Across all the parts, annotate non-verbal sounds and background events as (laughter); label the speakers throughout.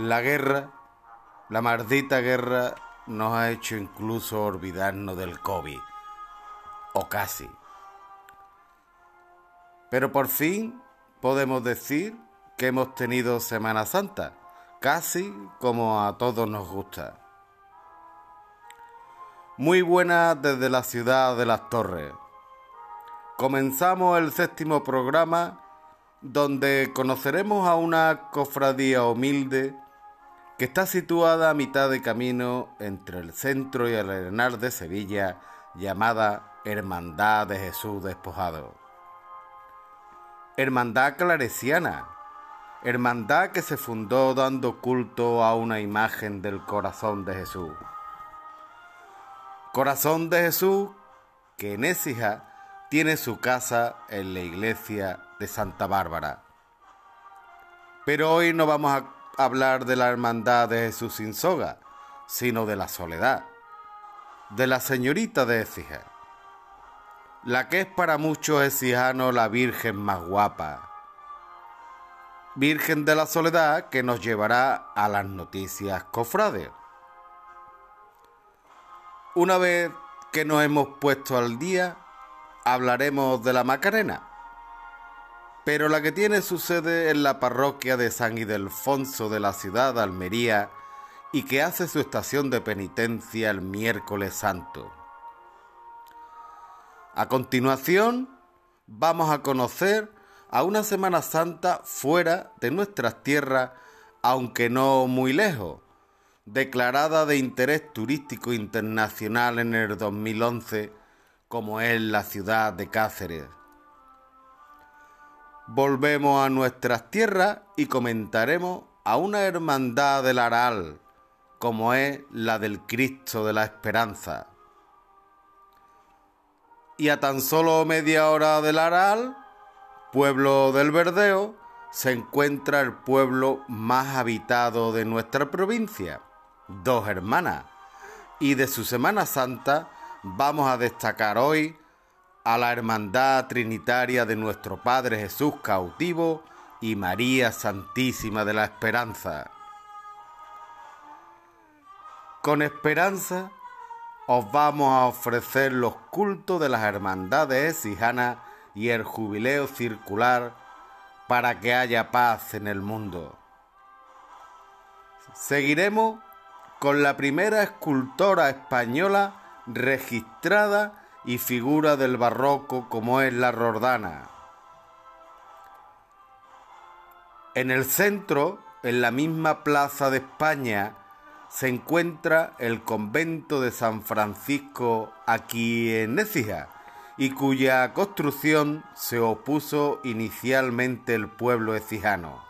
Speaker 1: La guerra, la maldita guerra, nos ha hecho incluso olvidarnos del COVID. O casi. Pero por fin podemos decir que hemos tenido Semana Santa, casi como a todos nos gusta. Muy buena desde la ciudad de las Torres. Comenzamos el séptimo programa donde conoceremos a una cofradía humilde que está situada a mitad de camino entre el centro y el arenal de Sevilla, llamada Hermandad de Jesús Despojado. Hermandad claresiana, hermandad que se fundó dando culto a una imagen del corazón de Jesús. Corazón de Jesús que en Écija tiene su casa en la iglesia de Santa Bárbara. Pero hoy no vamos a hablar de la hermandad de Jesús sin soga, sino de la soledad, de la señorita de Écija, la que es para muchos ecijanos la Virgen más guapa, Virgen de la Soledad que nos llevará a las noticias cofrades. Una vez que nos hemos puesto al día, hablaremos de la Macarena pero la que tiene su sede en la parroquia de San Ildefonso de la ciudad de Almería y que hace su estación de penitencia el miércoles santo. A continuación, vamos a conocer a una Semana Santa fuera de nuestras tierras, aunque no muy lejos, declarada de interés turístico internacional en el 2011, como es la ciudad de Cáceres volvemos a nuestras tierras y comentaremos a una hermandad del Aral, como es la del Cristo de la Esperanza. Y a tan solo media hora del Aral, pueblo del Verdeo, se encuentra el pueblo más habitado de nuestra provincia, Dos Hermanas. Y de su Semana Santa vamos a destacar hoy a la Hermandad Trinitaria de nuestro Padre Jesús cautivo y María Santísima de la Esperanza. Con esperanza os vamos a ofrecer los cultos de las hermandades exijanas y el jubileo circular para que haya paz en el mundo. Seguiremos con la primera escultora española registrada y figura del barroco como es la Rordana. En el centro, en la misma plaza de España, se encuentra el convento de San Francisco aquí en Écija y cuya construcción se opuso inicialmente el pueblo ecijano.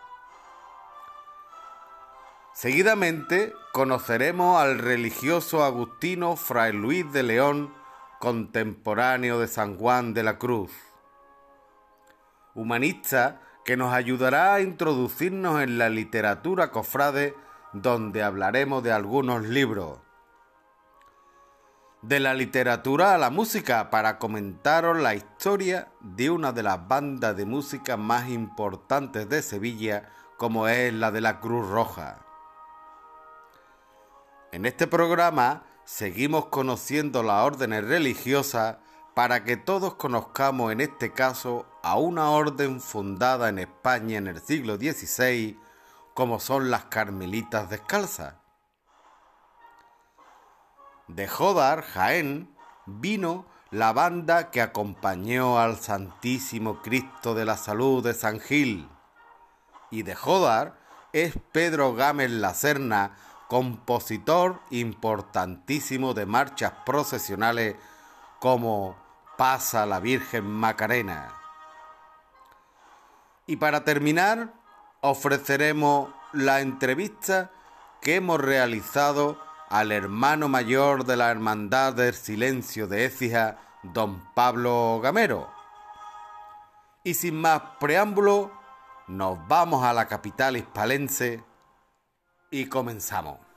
Speaker 1: Seguidamente conoceremos al religioso agustino Fray Luis de León contemporáneo de San Juan de la Cruz. Humanista que nos ayudará a introducirnos en la literatura cofrade donde hablaremos de algunos libros. De la literatura a la música para comentaros la historia de una de las bandas de música más importantes de Sevilla como es la de la Cruz Roja. En este programa seguimos conociendo las órdenes religiosas para que todos conozcamos en este caso a una orden fundada en España en el siglo XVI como son las Carmelitas Descalzas. De Jodar, Jaén, vino la banda que acompañó al Santísimo Cristo de la Salud de San Gil. Y de Jodar es Pedro Gámez La Serna, compositor importantísimo de marchas procesionales como Pasa la Virgen Macarena. Y para terminar, ofreceremos la entrevista que hemos realizado al hermano mayor de la Hermandad del Silencio de Écija, don Pablo Gamero. Y sin más preámbulo, nos vamos a la capital hispalense y comenzamos.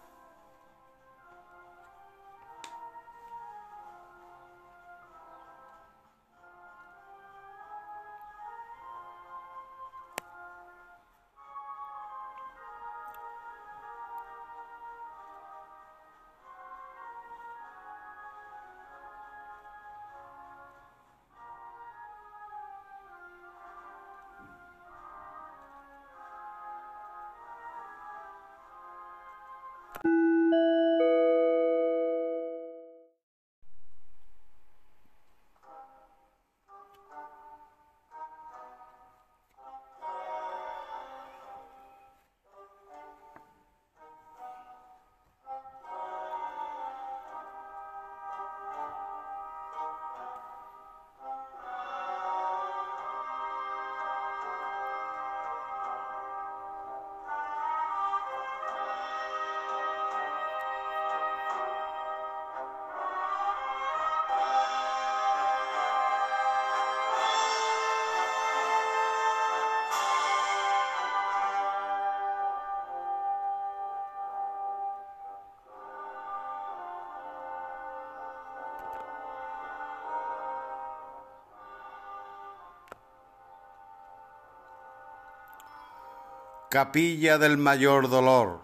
Speaker 1: Capilla del Mayor Dolor,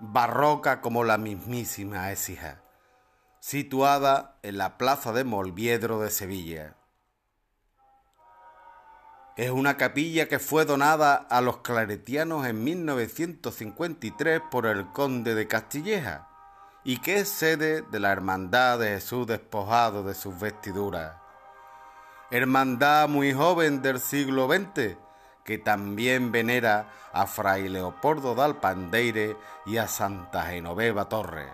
Speaker 1: barroca como la mismísima Écija, situada en la plaza de Molviedro de Sevilla. Es una capilla que fue donada a los claretianos en 1953 por el conde de Castilleja y que es sede de la Hermandad de Jesús despojado de sus vestiduras. Hermandad muy joven del siglo XX que también venera a Fray Leopoldo Alpandeire y a Santa Genoveva Torre.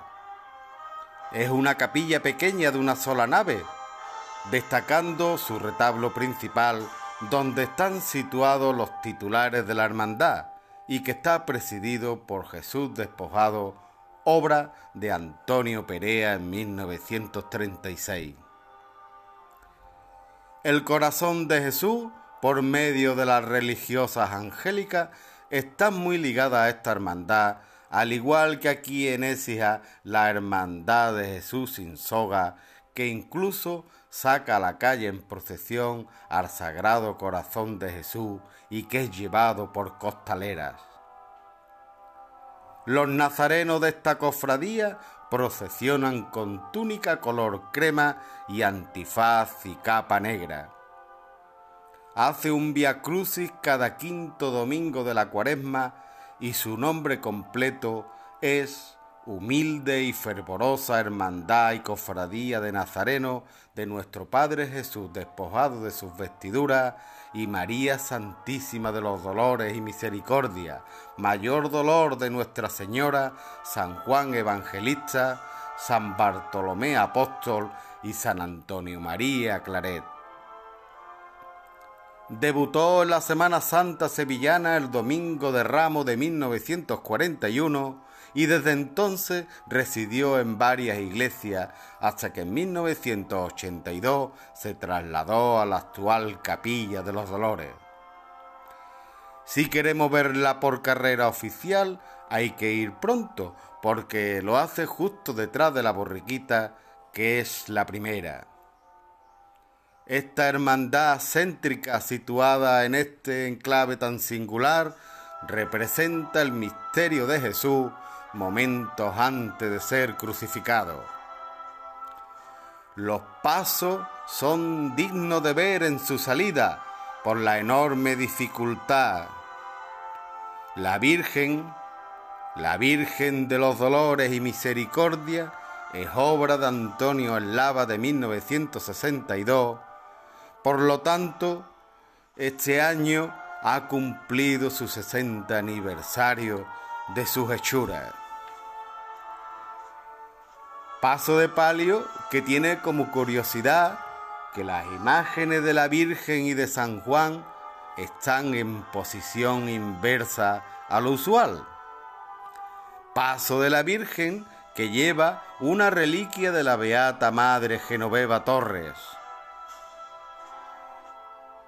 Speaker 1: Es una capilla pequeña de una sola nave, destacando su retablo principal donde están situados los titulares de la hermandad y que está presidido por Jesús despojado, obra de Antonio Perea en 1936. El corazón de Jesús, por medio de las religiosas angélicas, está muy ligada a esta hermandad, al igual que aquí en Écija la hermandad de Jesús sin soga, que incluso saca a la calle en procesión al Sagrado Corazón de Jesús y que es llevado por costaleras. Los nazarenos de esta cofradía procesionan con túnica color crema y antifaz y capa negra. Hace un via crucis cada quinto domingo de la cuaresma y su nombre completo es humilde y fervorosa hermandad y cofradía de Nazareno de nuestro Padre Jesús despojado de sus vestiduras y María Santísima de los Dolores y Misericordia, mayor dolor de Nuestra Señora, San Juan Evangelista, San Bartolomé Apóstol y San Antonio María Claret. Debutó en la Semana Santa Sevillana el Domingo de Ramo de 1941 y desde entonces residió en varias iglesias hasta que en 1982 se trasladó a la actual Capilla de los Dolores. Si queremos verla por carrera oficial, hay que ir pronto, porque lo hace justo detrás de la borriquita, que es la primera. Esta hermandad céntrica situada en este enclave tan singular representa el misterio de Jesús momentos antes de ser crucificado. Los pasos son dignos de ver en su salida por la enorme dificultad. La Virgen, la Virgen de los Dolores y Misericordia, es obra de Antonio Eslava de 1962. Por lo tanto, este año ha cumplido su 60 aniversario de sus hechuras. Paso de palio que tiene como curiosidad que las imágenes de la Virgen y de San Juan están en posición inversa a lo usual. Paso de la Virgen que lleva una reliquia de la Beata Madre Genoveva Torres.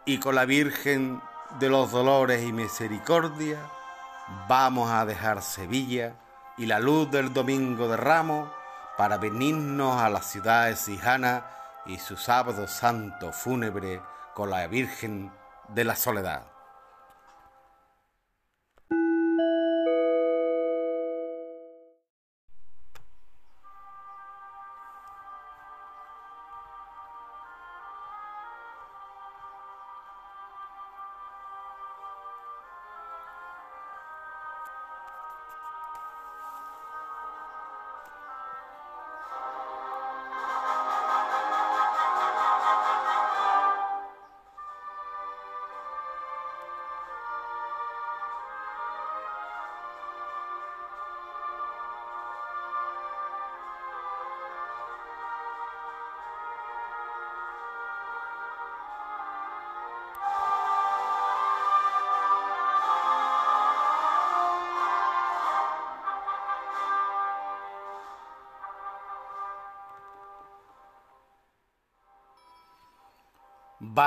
Speaker 1: Y con la Virgen de los Dolores y Misericordia vamos a dejar Sevilla y la luz del Domingo de Ramos para venirnos a la ciudad de Sijana y su sábado santo fúnebre con la Virgen de la Soledad.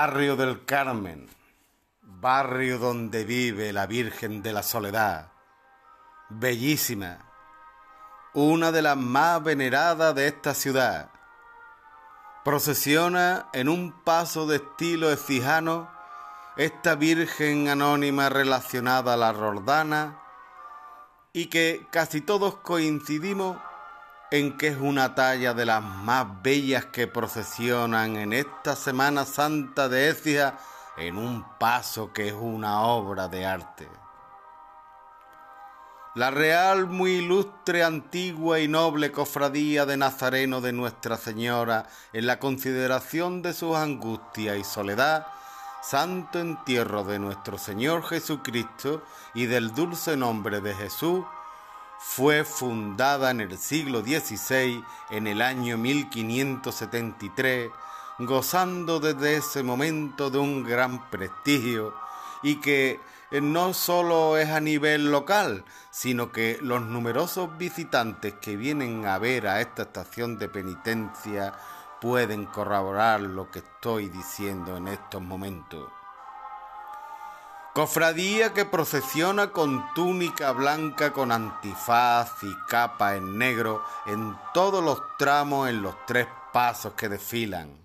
Speaker 1: Barrio del Carmen, barrio donde vive la Virgen de la Soledad, bellísima, una de las más veneradas de esta ciudad. Procesiona en un paso de estilo ecijano esta Virgen anónima relacionada a la Rordana y que casi todos coincidimos en que es una talla de las más bellas que procesionan en esta Semana Santa de Écija en un paso que es una obra de arte. La real, muy ilustre, antigua y noble cofradía de Nazareno de Nuestra Señora, en la consideración de sus angustias y soledad, santo entierro de nuestro Señor Jesucristo y del dulce nombre de Jesús, fue fundada en el siglo XVI, en el año 1573, gozando desde ese momento de un gran prestigio y que no solo es a nivel local, sino que los numerosos visitantes que vienen a ver a esta estación de penitencia pueden corroborar lo que estoy diciendo en estos momentos. Cofradía que procesiona con túnica blanca con antifaz y capa en negro en todos los tramos en los tres pasos que desfilan.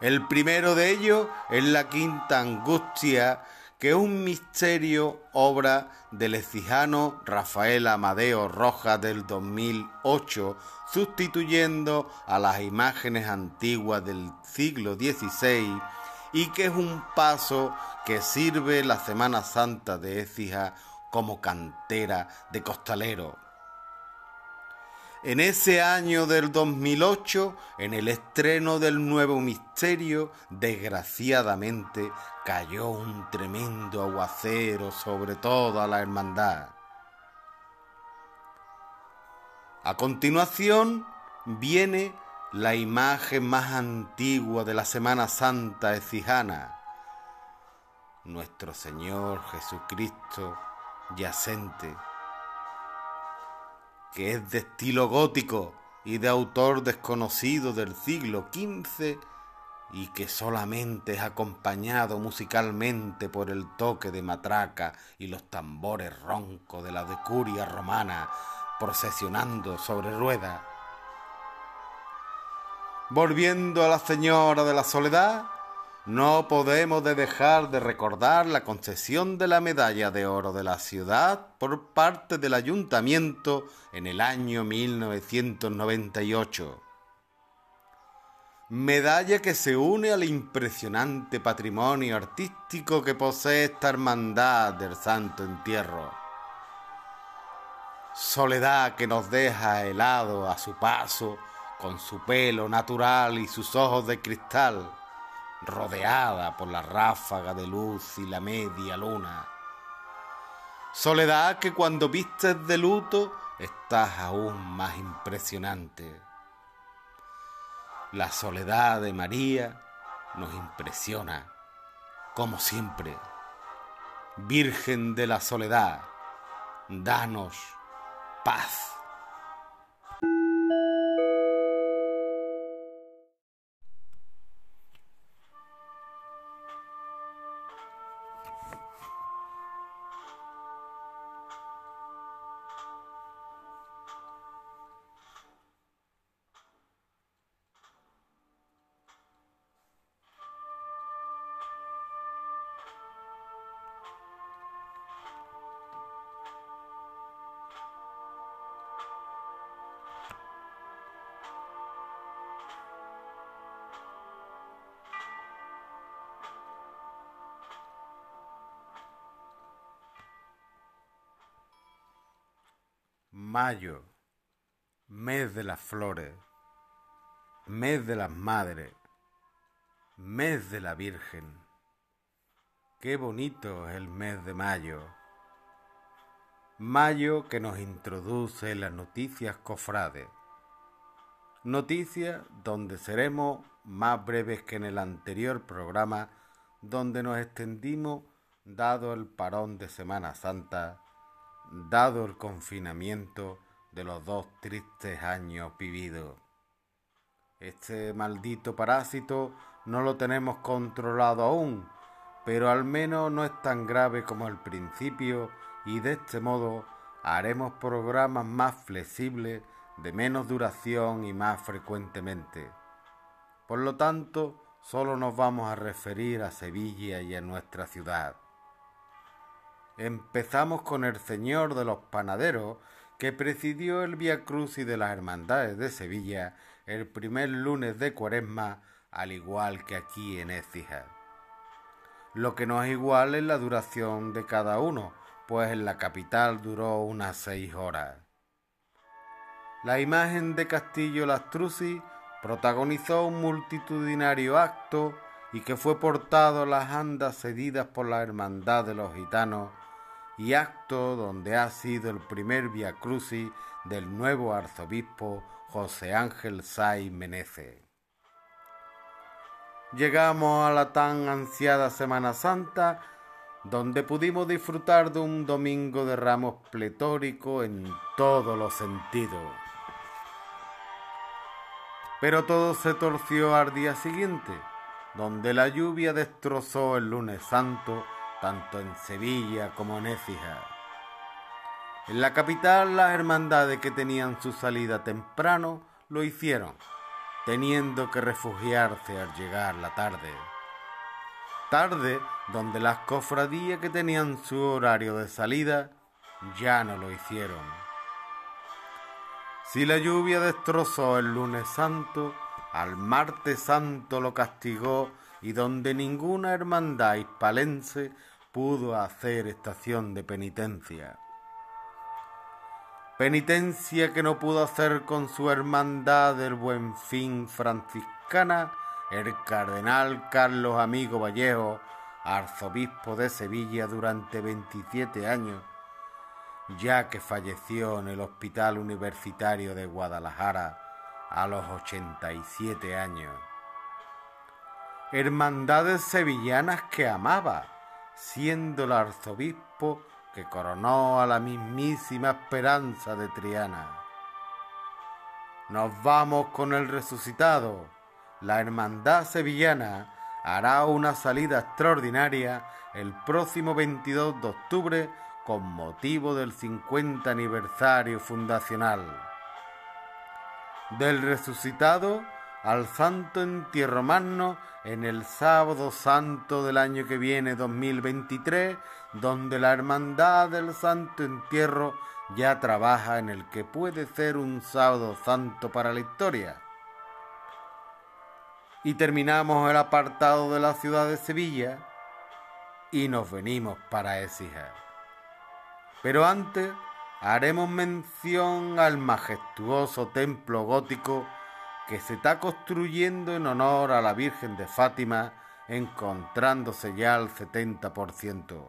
Speaker 1: El primero de ellos es la quinta angustia, que es un misterio obra del ecijano Rafael Amadeo Rojas del 2008, sustituyendo a las imágenes antiguas del siglo XVI y que es un paso que sirve la Semana Santa de Écija como cantera de costalero. En ese año del 2008, en el estreno del nuevo misterio, desgraciadamente cayó un tremendo aguacero sobre toda la hermandad. A continuación viene la imagen más antigua de la Semana Santa ecijana, nuestro Señor Jesucristo yacente, que es de estilo gótico y de autor desconocido del siglo XV y que solamente es acompañado musicalmente por el toque de matraca y los tambores roncos de la decuria romana procesionando sobre ruedas Volviendo a la Señora de la Soledad, no podemos dejar de recordar la concesión de la medalla de oro de la ciudad por parte del ayuntamiento en el año 1998. Medalla que se une al impresionante patrimonio artístico que posee esta hermandad del Santo Entierro. Soledad que nos deja helado a su paso con su pelo natural y sus ojos de cristal, rodeada por la ráfaga de luz y la media luna. Soledad que cuando vistes de luto estás aún más impresionante. La soledad de María nos impresiona, como siempre. Virgen de la soledad, danos paz. Mayo, mes de las flores, mes de las madres, mes de la Virgen. Qué bonito es el mes de mayo. Mayo que nos introduce las noticias cofrades. Noticias donde seremos más breves que en el anterior programa donde nos extendimos dado el parón de Semana Santa dado el confinamiento de los dos tristes años vividos. Este maldito parásito no lo tenemos controlado aún, pero al menos no es tan grave como al principio y de este modo haremos programas más flexibles, de menos duración y más frecuentemente. Por lo tanto, solo nos vamos a referir a Sevilla y a nuestra ciudad. Empezamos con el Señor de los Panaderos, que presidió el Via Crucis de las Hermandades de Sevilla el primer lunes de Cuaresma, al igual que aquí en Écija. Lo que no es igual es la duración de cada uno, pues en la capital duró unas seis horas. La imagen de Castillo Lastrucci protagonizó un multitudinario acto y que fue portado a las andas cedidas por la Hermandad de los Gitanos y acto donde ha sido el primer Via Crucis del nuevo arzobispo José Ángel Say Menece. Llegamos a la tan ansiada Semana Santa, donde pudimos disfrutar de un domingo de ramos pletórico en todos los sentidos. Pero todo se torció al día siguiente, donde la lluvia destrozó el lunes santo tanto en Sevilla como en Écija. En la capital las hermandades que tenían su salida temprano lo hicieron, teniendo que refugiarse al llegar la tarde. Tarde donde las cofradías que tenían su horario de salida ya no lo hicieron. Si la lluvia destrozó el lunes santo, al martes santo lo castigó y donde ninguna hermandad hispalense pudo hacer estación de penitencia. Penitencia que no pudo hacer con su hermandad del buen fin franciscana el cardenal Carlos Amigo Vallejo, arzobispo de Sevilla durante 27 años, ya que falleció en el Hospital Universitario de Guadalajara a los 87 años. Hermandades sevillanas que amaba, siendo el arzobispo que coronó a la mismísima esperanza de Triana. Nos vamos con el resucitado. La hermandad sevillana hará una salida extraordinaria el próximo 22 de octubre con motivo del 50 aniversario fundacional. Del resucitado al Santo Entierro Magno en el sábado santo del año que viene 2023, donde la Hermandad del Santo Entierro ya trabaja en el que puede ser un sábado santo para la historia. Y terminamos el apartado de la ciudad de Sevilla y nos venimos para Écija. Pero antes haremos mención al majestuoso templo gótico que se está construyendo en honor a la Virgen de Fátima, encontrándose ya al 70%.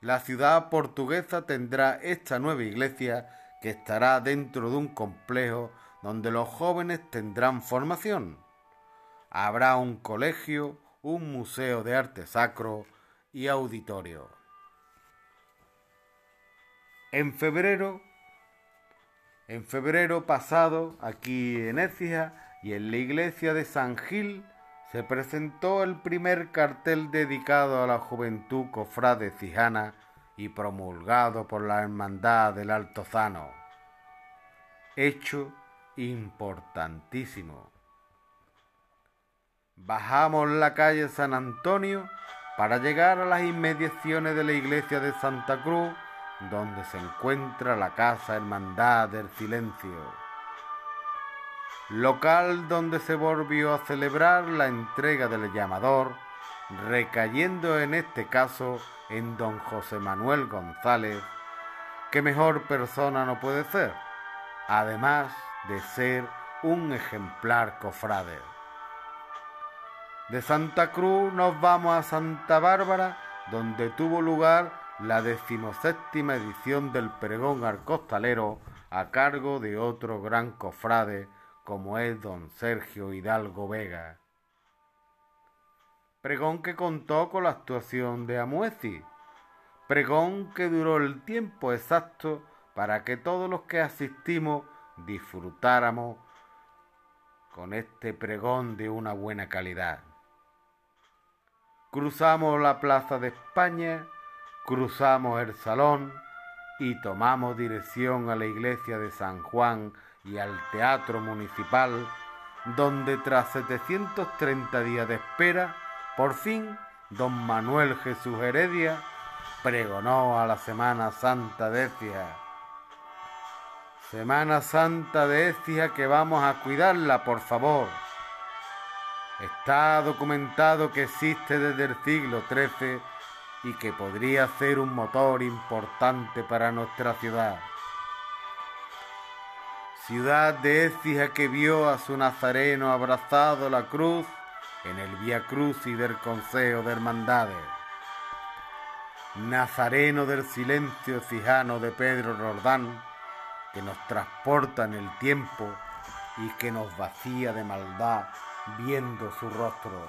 Speaker 1: La ciudad portuguesa tendrá esta nueva iglesia que estará dentro de un complejo donde los jóvenes tendrán formación. Habrá un colegio, un museo de arte sacro y auditorio. En febrero en febrero pasado, aquí en Écija y en la iglesia de San Gil, se presentó el primer cartel dedicado a la juventud cofrade cijana y promulgado por la Hermandad del Altozano. Hecho importantísimo. Bajamos la calle San Antonio para llegar a las inmediaciones de la iglesia de Santa Cruz donde se encuentra la Casa Hermandad del Silencio, local donde se volvió a celebrar la entrega del llamador, recayendo en este caso en don José Manuel González, que mejor persona no puede ser, además de ser un ejemplar cofrade. De Santa Cruz nos vamos a Santa Bárbara, donde tuvo lugar la decimoséptima edición del pregón arcostalero a cargo de otro gran cofrade como es don Sergio Hidalgo Vega. Pregón que contó con la actuación de Amuezi, pregón que duró el tiempo exacto para que todos los que asistimos disfrutáramos con este pregón de una buena calidad. Cruzamos la Plaza de España Cruzamos el salón y tomamos dirección a la iglesia de San Juan y al teatro municipal, donde tras 730 días de espera, por fin, don Manuel Jesús Heredia pregonó a la Semana Santa de Écija. Semana Santa de Écija que vamos a cuidarla, por favor. Está documentado que existe desde el siglo XIII y que podría ser un motor importante para nuestra ciudad. Ciudad de Écija que vio a su nazareno abrazado la cruz en el Vía y del Consejo de Hermandades. Nazareno del silencio cijano de Pedro Rordán, que nos transporta en el tiempo y que nos vacía de maldad viendo su rostro.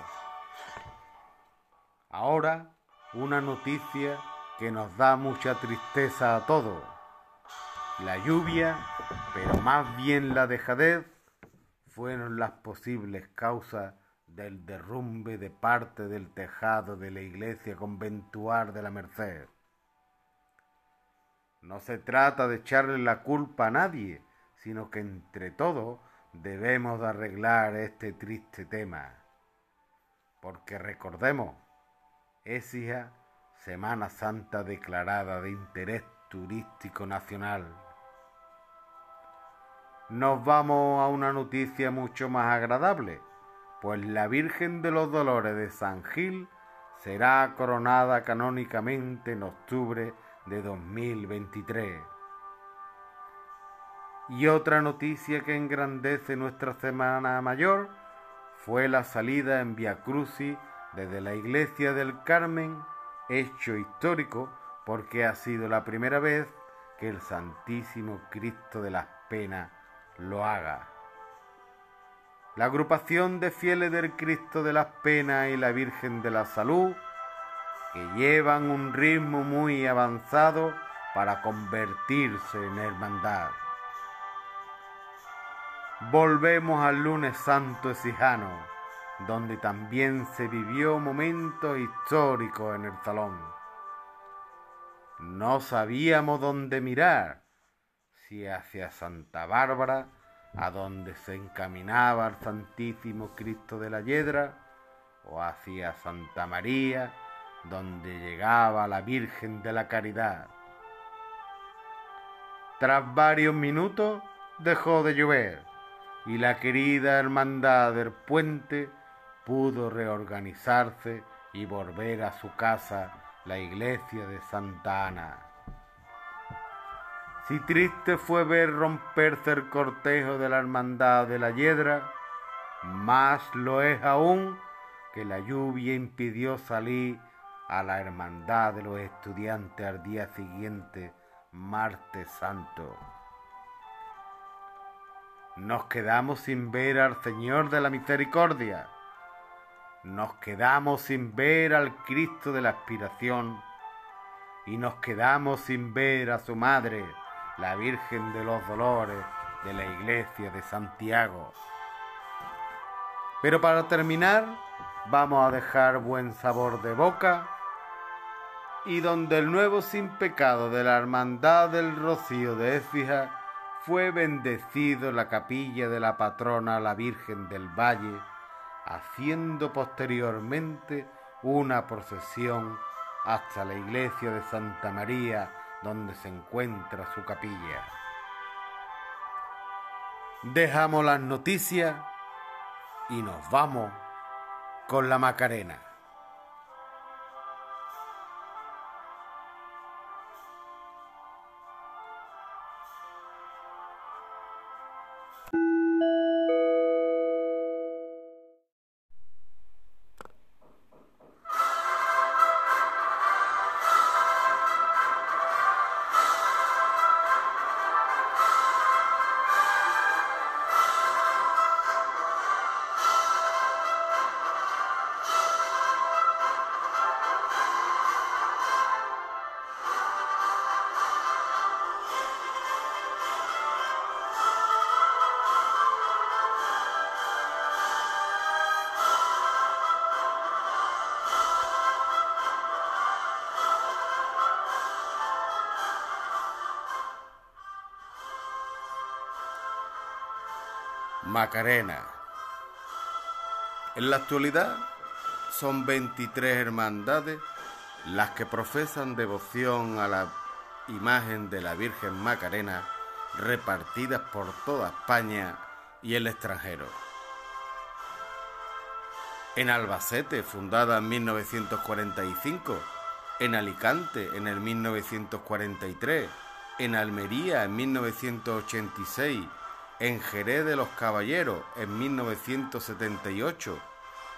Speaker 1: Ahora, una noticia que nos da mucha tristeza a todos. La lluvia, pero más bien la dejadez, fueron las posibles causas del derrumbe de parte del tejado de la iglesia conventual de la Merced. No se trata de echarle la culpa a nadie, sino que entre todos debemos de arreglar este triste tema. Porque recordemos, es Semana Santa declarada de interés turístico nacional. Nos vamos a una noticia mucho más agradable, pues la Virgen de los Dolores de San Gil será coronada canónicamente en octubre de 2023. Y otra noticia que engrandece nuestra Semana Mayor fue la salida en Via Crucis desde la Iglesia del Carmen, hecho histórico porque ha sido la primera vez que el Santísimo Cristo de las Penas lo haga. La agrupación de fieles del Cristo de las Penas y la Virgen de la Salud, que llevan un ritmo muy avanzado para convertirse en hermandad. Volvemos al lunes santo exijano, donde también se vivió momentos históricos en el salón. No sabíamos dónde mirar, si hacia Santa Bárbara, a donde se encaminaba el Santísimo Cristo de la Yedra, o hacia Santa María, donde llegaba la Virgen de la Caridad. Tras varios minutos dejó de llover y la querida hermandad del puente pudo reorganizarse y volver a su casa, la iglesia de Santa Ana. Si triste fue ver romperse el cortejo de la hermandad de la Hiedra, más lo es aún que la lluvia impidió salir a la hermandad de los estudiantes al día siguiente, martes santo. Nos quedamos sin ver al Señor de la Misericordia. Nos quedamos sin ver al Cristo de la Aspiración. Y nos quedamos sin ver a su Madre, la Virgen de los Dolores de la Iglesia de Santiago. Pero para terminar, vamos a dejar buen sabor de boca y donde el nuevo sin pecado de la Hermandad del Rocío de Écija fue bendecido la capilla de la patrona la Virgen del Valle, haciendo posteriormente una procesión hasta la iglesia de Santa María, donde se encuentra su capilla. Dejamos las noticias y nos vamos con la Macarena. Macarena, En la actualidad son 23 hermandades las que profesan devoción a la imagen de la Virgen Macarena repartidas por toda España y el extranjero. En Albacete, fundada en 1945, en Alicante en el 1943, en Almería en 1986, en Jerez de los Caballeros en 1978,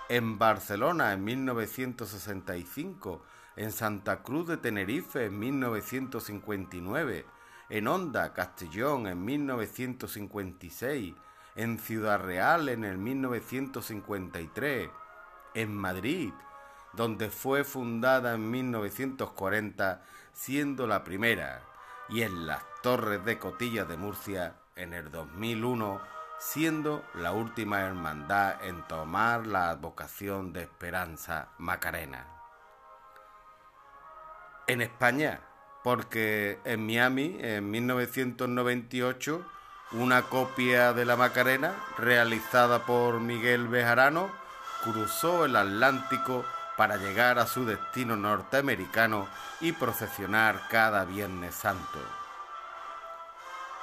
Speaker 1: en Barcelona en 1965, en Santa Cruz de Tenerife en 1959, en Honda, Castellón en 1956, en Ciudad Real en el 1953, en Madrid, donde fue fundada en 1940, siendo la primera, y en las Torres de Cotilla de Murcia en el 2001, siendo la última hermandad en tomar la advocación de Esperanza Macarena. En España, porque en Miami, en 1998, una copia de la Macarena, realizada por Miguel Bejarano, cruzó el Atlántico para llegar a su destino norteamericano y procesionar cada Viernes Santo.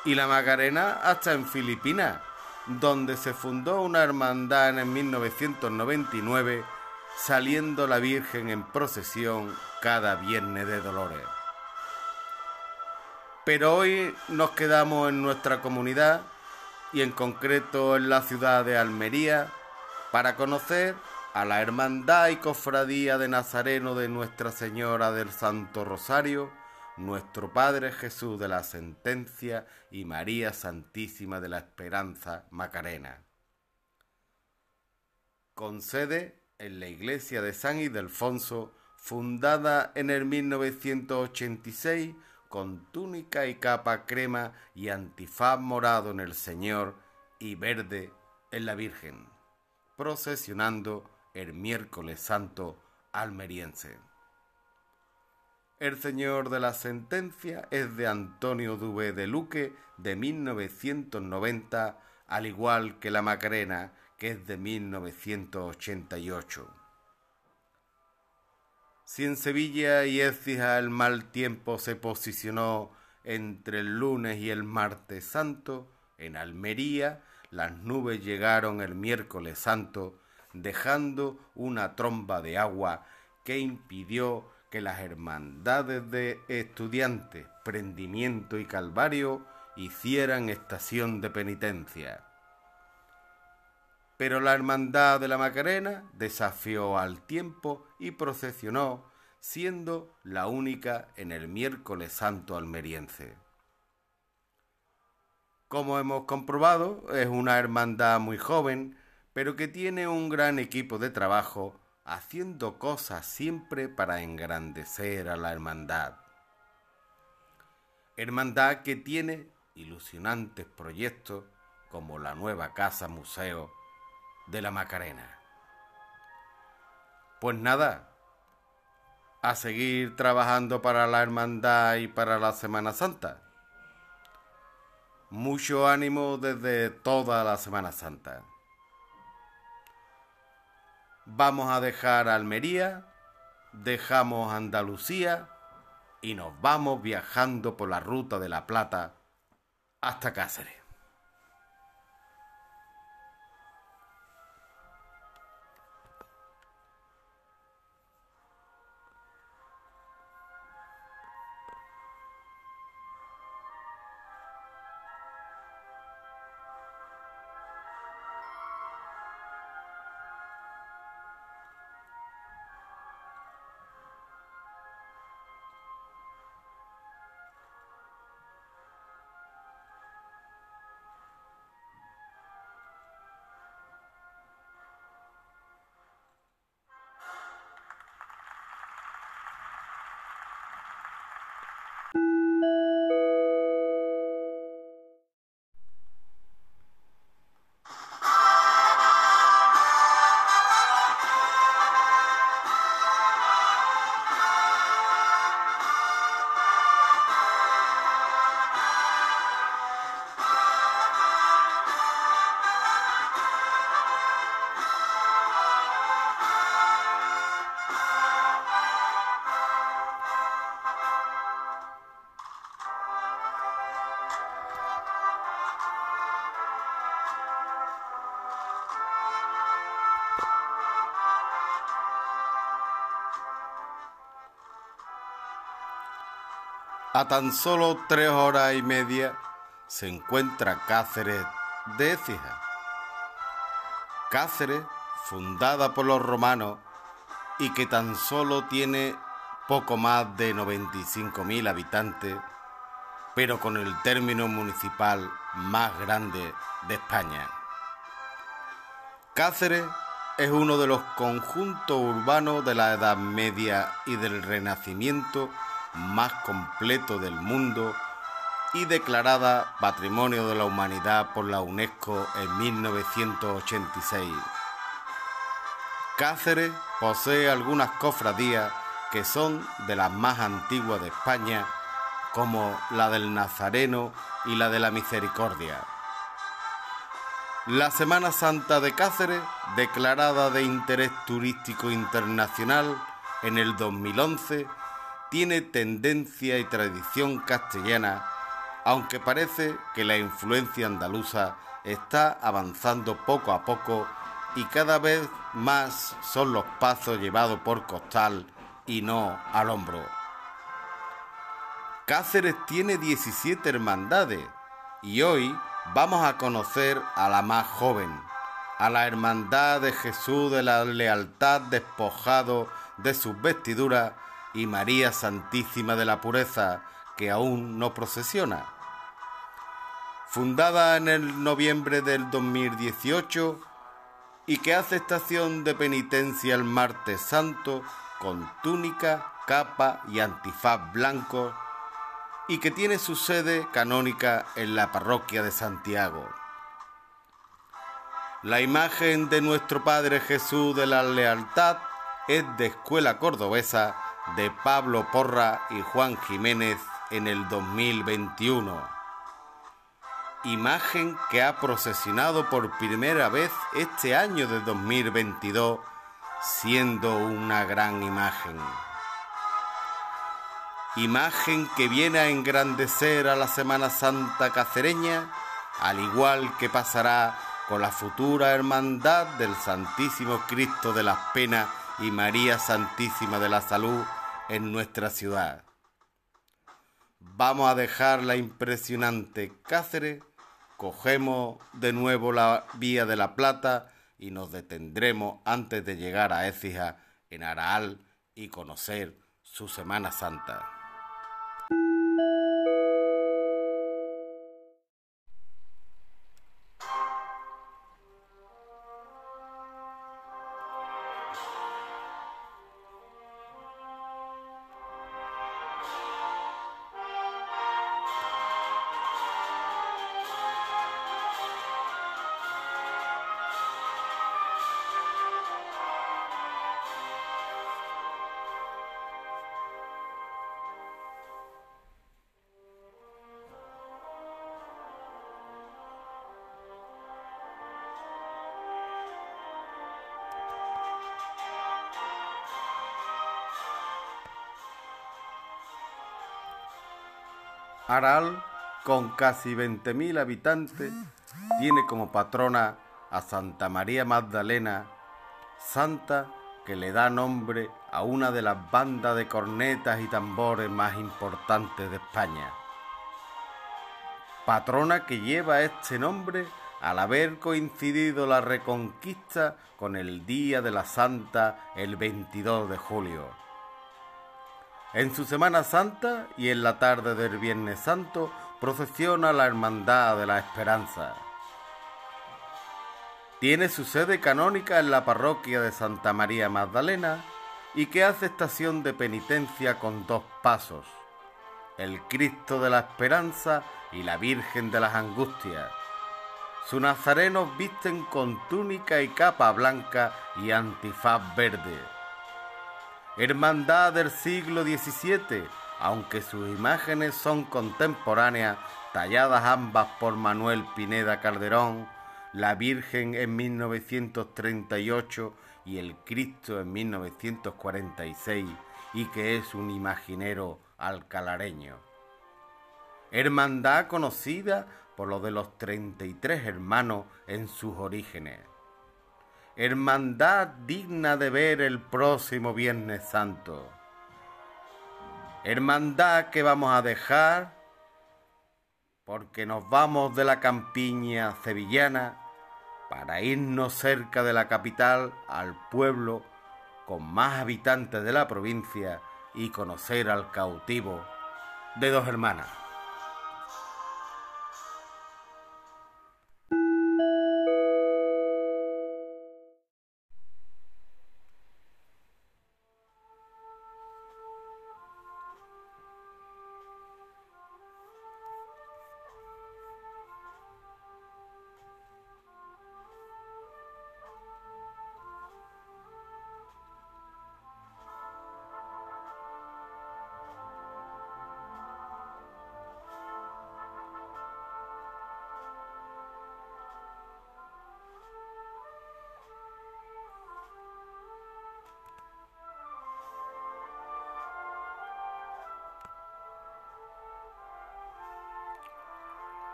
Speaker 1: Y la Macarena hasta en Filipinas, donde se fundó una hermandad en 1999, saliendo la Virgen en procesión cada Viernes de Dolores. Pero hoy nos quedamos en nuestra comunidad y en concreto en la ciudad de Almería para conocer a la Hermandad y Cofradía de Nazareno de Nuestra Señora del Santo Rosario, nuestro Padre Jesús de la Sentencia y María Santísima de la Esperanza Macarena. Con sede en la iglesia de San Ildefonso, fundada en el 1986 con túnica y capa crema y antifaz morado en el Señor y verde en la Virgen, procesionando el miércoles santo almeriense. El Señor de la Sentencia es de Antonio Duve de Luque de 1990, al igual que la Macarena, que es de 1988. Si en Sevilla y Écija el mal tiempo se posicionó entre el lunes y el martes santo, en Almería las nubes llegaron el miércoles santo, dejando una tromba de agua que impidió que las hermandades de estudiantes, prendimiento y calvario hicieran estación de penitencia. Pero la hermandad de la Macarena desafió al tiempo y procesionó, siendo la única en el miércoles santo almeriense. Como hemos comprobado, es una hermandad muy joven, pero que tiene un gran equipo de trabajo, haciendo cosas siempre para engrandecer a la hermandad. Hermandad que tiene ilusionantes proyectos como la nueva casa museo de la Macarena. Pues nada, a seguir trabajando para la hermandad y para la Semana Santa. Mucho ánimo desde toda la Semana Santa. Vamos a dejar Almería, dejamos Andalucía y nos vamos viajando por la ruta de la Plata hasta Cáceres. A tan solo tres horas y media se encuentra Cáceres de Écija. Cáceres, fundada por los romanos y que tan solo tiene poco más de 95.000 habitantes, pero con el término municipal más grande de España. Cáceres es uno de los conjuntos urbanos de la Edad Media y del Renacimiento más completo del mundo y declarada Patrimonio de la Humanidad por la UNESCO en 1986. Cáceres posee algunas cofradías que son de las más antiguas de España, como la del Nazareno y la de la Misericordia. La Semana Santa de Cáceres, declarada de interés turístico internacional en el 2011, tiene tendencia y tradición castellana, aunque parece que la influencia andaluza está avanzando poco a poco y cada vez más son los pasos llevados por costal y no al hombro. Cáceres tiene 17 hermandades y hoy vamos a conocer a la más joven, a la Hermandad de Jesús de la Lealtad despojado de sus vestiduras y María Santísima de la Pureza, que aún no procesiona. Fundada en el noviembre del 2018 y que hace estación de penitencia el martes santo con túnica, capa y antifaz blanco y que tiene su sede canónica en la parroquia de Santiago. La imagen de nuestro Padre Jesús de la Lealtad es de escuela cordobesa de Pablo Porra y Juan Jiménez en el 2021. Imagen que ha procesionado por primera vez este año de 2022, siendo una gran imagen. Imagen que viene a engrandecer a la Semana Santa cacereña, al igual que pasará con la futura hermandad del Santísimo Cristo de las Penas y María Santísima de la Salud en nuestra ciudad. Vamos a dejar la impresionante Cáceres, cogemos de nuevo la vía de la Plata y nos detendremos antes de llegar a Écija en Araal y conocer su Semana Santa. Aral, con casi 20.000 habitantes, tiene como patrona a Santa María Magdalena, santa que le da nombre a una de las bandas de cornetas y tambores más importantes de España. Patrona que lleva este nombre al haber coincidido la reconquista con el Día de la Santa el 22 de julio. En su Semana Santa y en la tarde del Viernes Santo procesiona la Hermandad de la Esperanza. Tiene su sede canónica en la parroquia de Santa María Magdalena y que hace estación de penitencia con dos pasos, el Cristo de la Esperanza y la Virgen de las Angustias. Sus nazarenos visten con túnica y capa blanca y antifaz verde hermandad del siglo XVII, aunque sus imágenes son contemporáneas, talladas ambas por Manuel Pineda Calderón, la Virgen en 1938 y el Cristo en 1946, y que es un imaginero alcalareño. Hermandad conocida por lo de los 33 hermanos en sus orígenes hermandad digna de ver el próximo Viernes Santo. Hermandad que vamos a dejar porque nos vamos de la campiña sevillana para irnos cerca de la capital al pueblo con más habitantes de la provincia y conocer al cautivo de dos hermanas.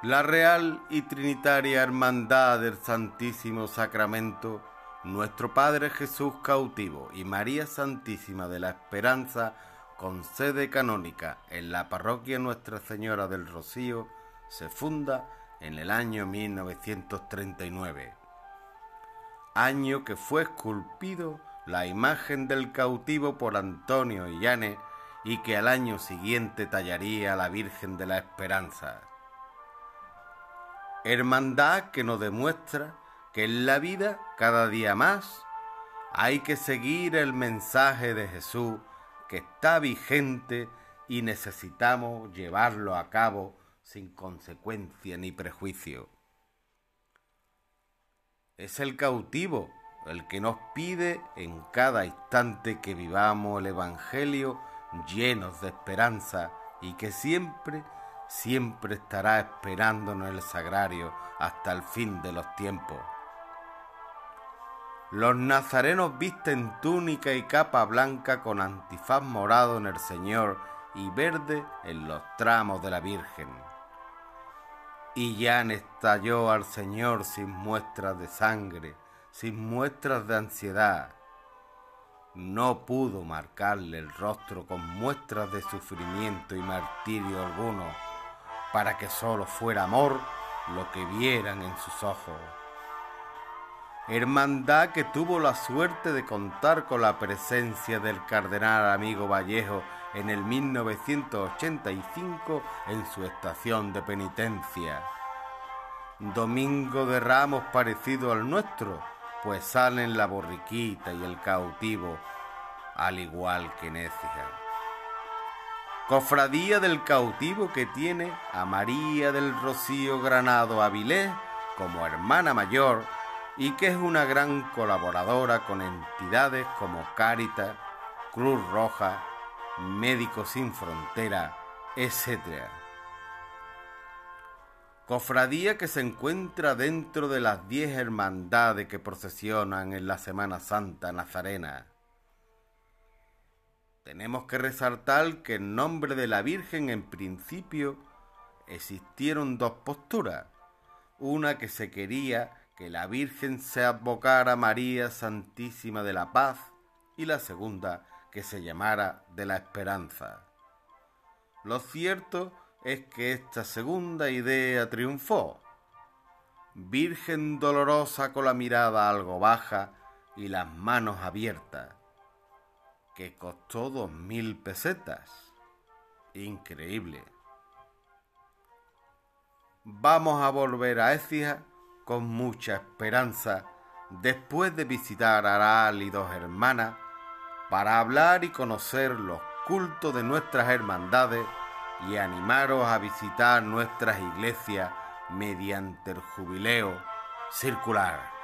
Speaker 1: La Real y Trinitaria Hermandad del Santísimo Sacramento, nuestro Padre Jesús cautivo y María Santísima de la Esperanza, con sede canónica en la parroquia Nuestra Señora del Rocío, se funda en el año 1939, año que fue esculpido la imagen del cautivo por Antonio Illane y que al año siguiente tallaría la Virgen de la Esperanza. Hermandad que nos demuestra que en la vida cada día más hay que seguir el mensaje de Jesús que está vigente y necesitamos llevarlo a cabo sin consecuencia ni prejuicio. Es el cautivo el que nos pide en cada instante que vivamos el Evangelio llenos de esperanza y que siempre siempre estará esperándonos el sagrario hasta el fin de los tiempos. Los nazarenos visten túnica y capa blanca con antifaz morado en el Señor y verde en los tramos de la Virgen. Y ya estalló al Señor sin muestras de sangre, sin muestras de ansiedad. No pudo marcarle el rostro con muestras de sufrimiento y martirio alguno para que solo fuera amor lo que vieran en sus ojos. Hermandad que tuvo la suerte de contar con la presencia del cardenal amigo Vallejo en el 1985 en su estación de penitencia. Domingo de Ramos parecido al nuestro, pues salen la borriquita y el cautivo, al igual que Nécija cofradía del cautivo que tiene a María del Rocío Granado Avilés como hermana mayor y que es una gran colaboradora con entidades como Cáritas, Cruz Roja, Médicos Sin Frontera, etc. Cofradía que se encuentra dentro de las diez hermandades que procesionan en la Semana Santa Nazarena tenemos que resaltar que en nombre de la Virgen en principio existieron dos posturas. Una que se quería que la Virgen se advocara María Santísima de la Paz y la segunda que se llamara de la Esperanza. Lo cierto es que esta segunda idea triunfó. Virgen dolorosa con la mirada algo baja y las manos abiertas que costó mil pesetas. Increíble. Vamos a volver a Écija con mucha esperanza después de visitar Aral y dos hermanas para hablar y conocer los cultos de nuestras hermandades y animaros a visitar nuestras iglesias mediante el jubileo circular.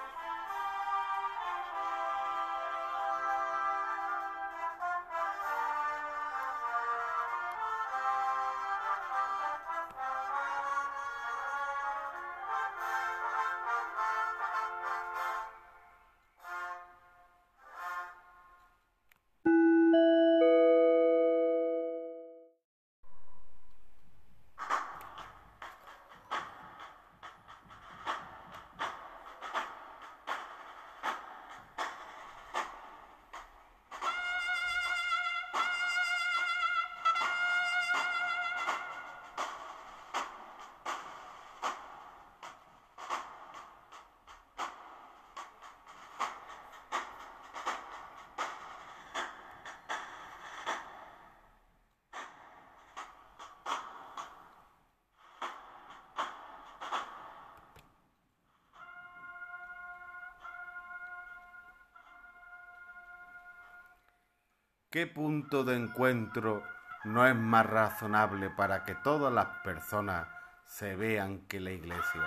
Speaker 1: ¿Qué punto de encuentro no es más razonable para que todas las personas se vean que la iglesia?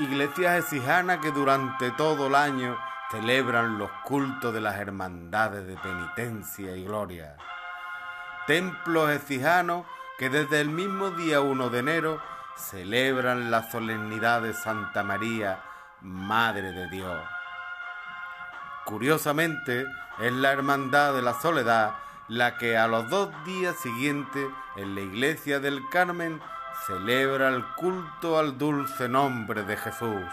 Speaker 1: Iglesias exijanas que durante todo el año celebran los cultos de las hermandades de penitencia y gloria. Templos exijanos que desde el mismo día 1 de enero celebran la solemnidad de Santa María, Madre de Dios. Curiosamente, es la Hermandad de la Soledad la que a los dos días siguientes en la iglesia del Carmen celebra el culto al dulce nombre de Jesús.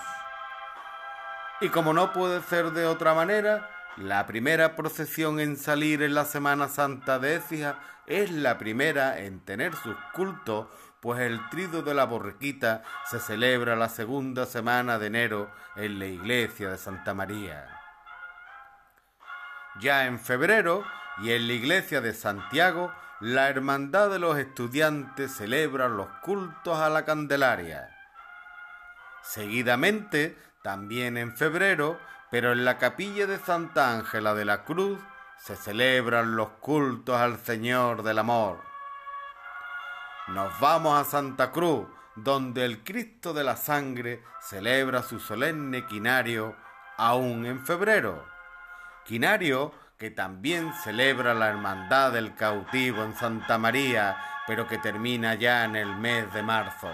Speaker 1: Y como no puede ser de otra manera, la primera procesión en salir en la Semana Santa de Écija es la primera en tener sus cultos, pues el trido de la borriquita se celebra la segunda semana de enero en la iglesia de Santa María. Ya en febrero, y en la iglesia de Santiago, la Hermandad de los Estudiantes celebra los cultos a la Candelaria. Seguidamente, también en febrero, pero en la capilla de Santa Ángela de la Cruz, se celebran los cultos al Señor del Amor. Nos vamos a Santa Cruz, donde el Cristo de la Sangre celebra su solemne quinario aún en febrero. Quinario que también celebra la Hermandad del Cautivo en Santa María, pero que termina ya en el mes de marzo.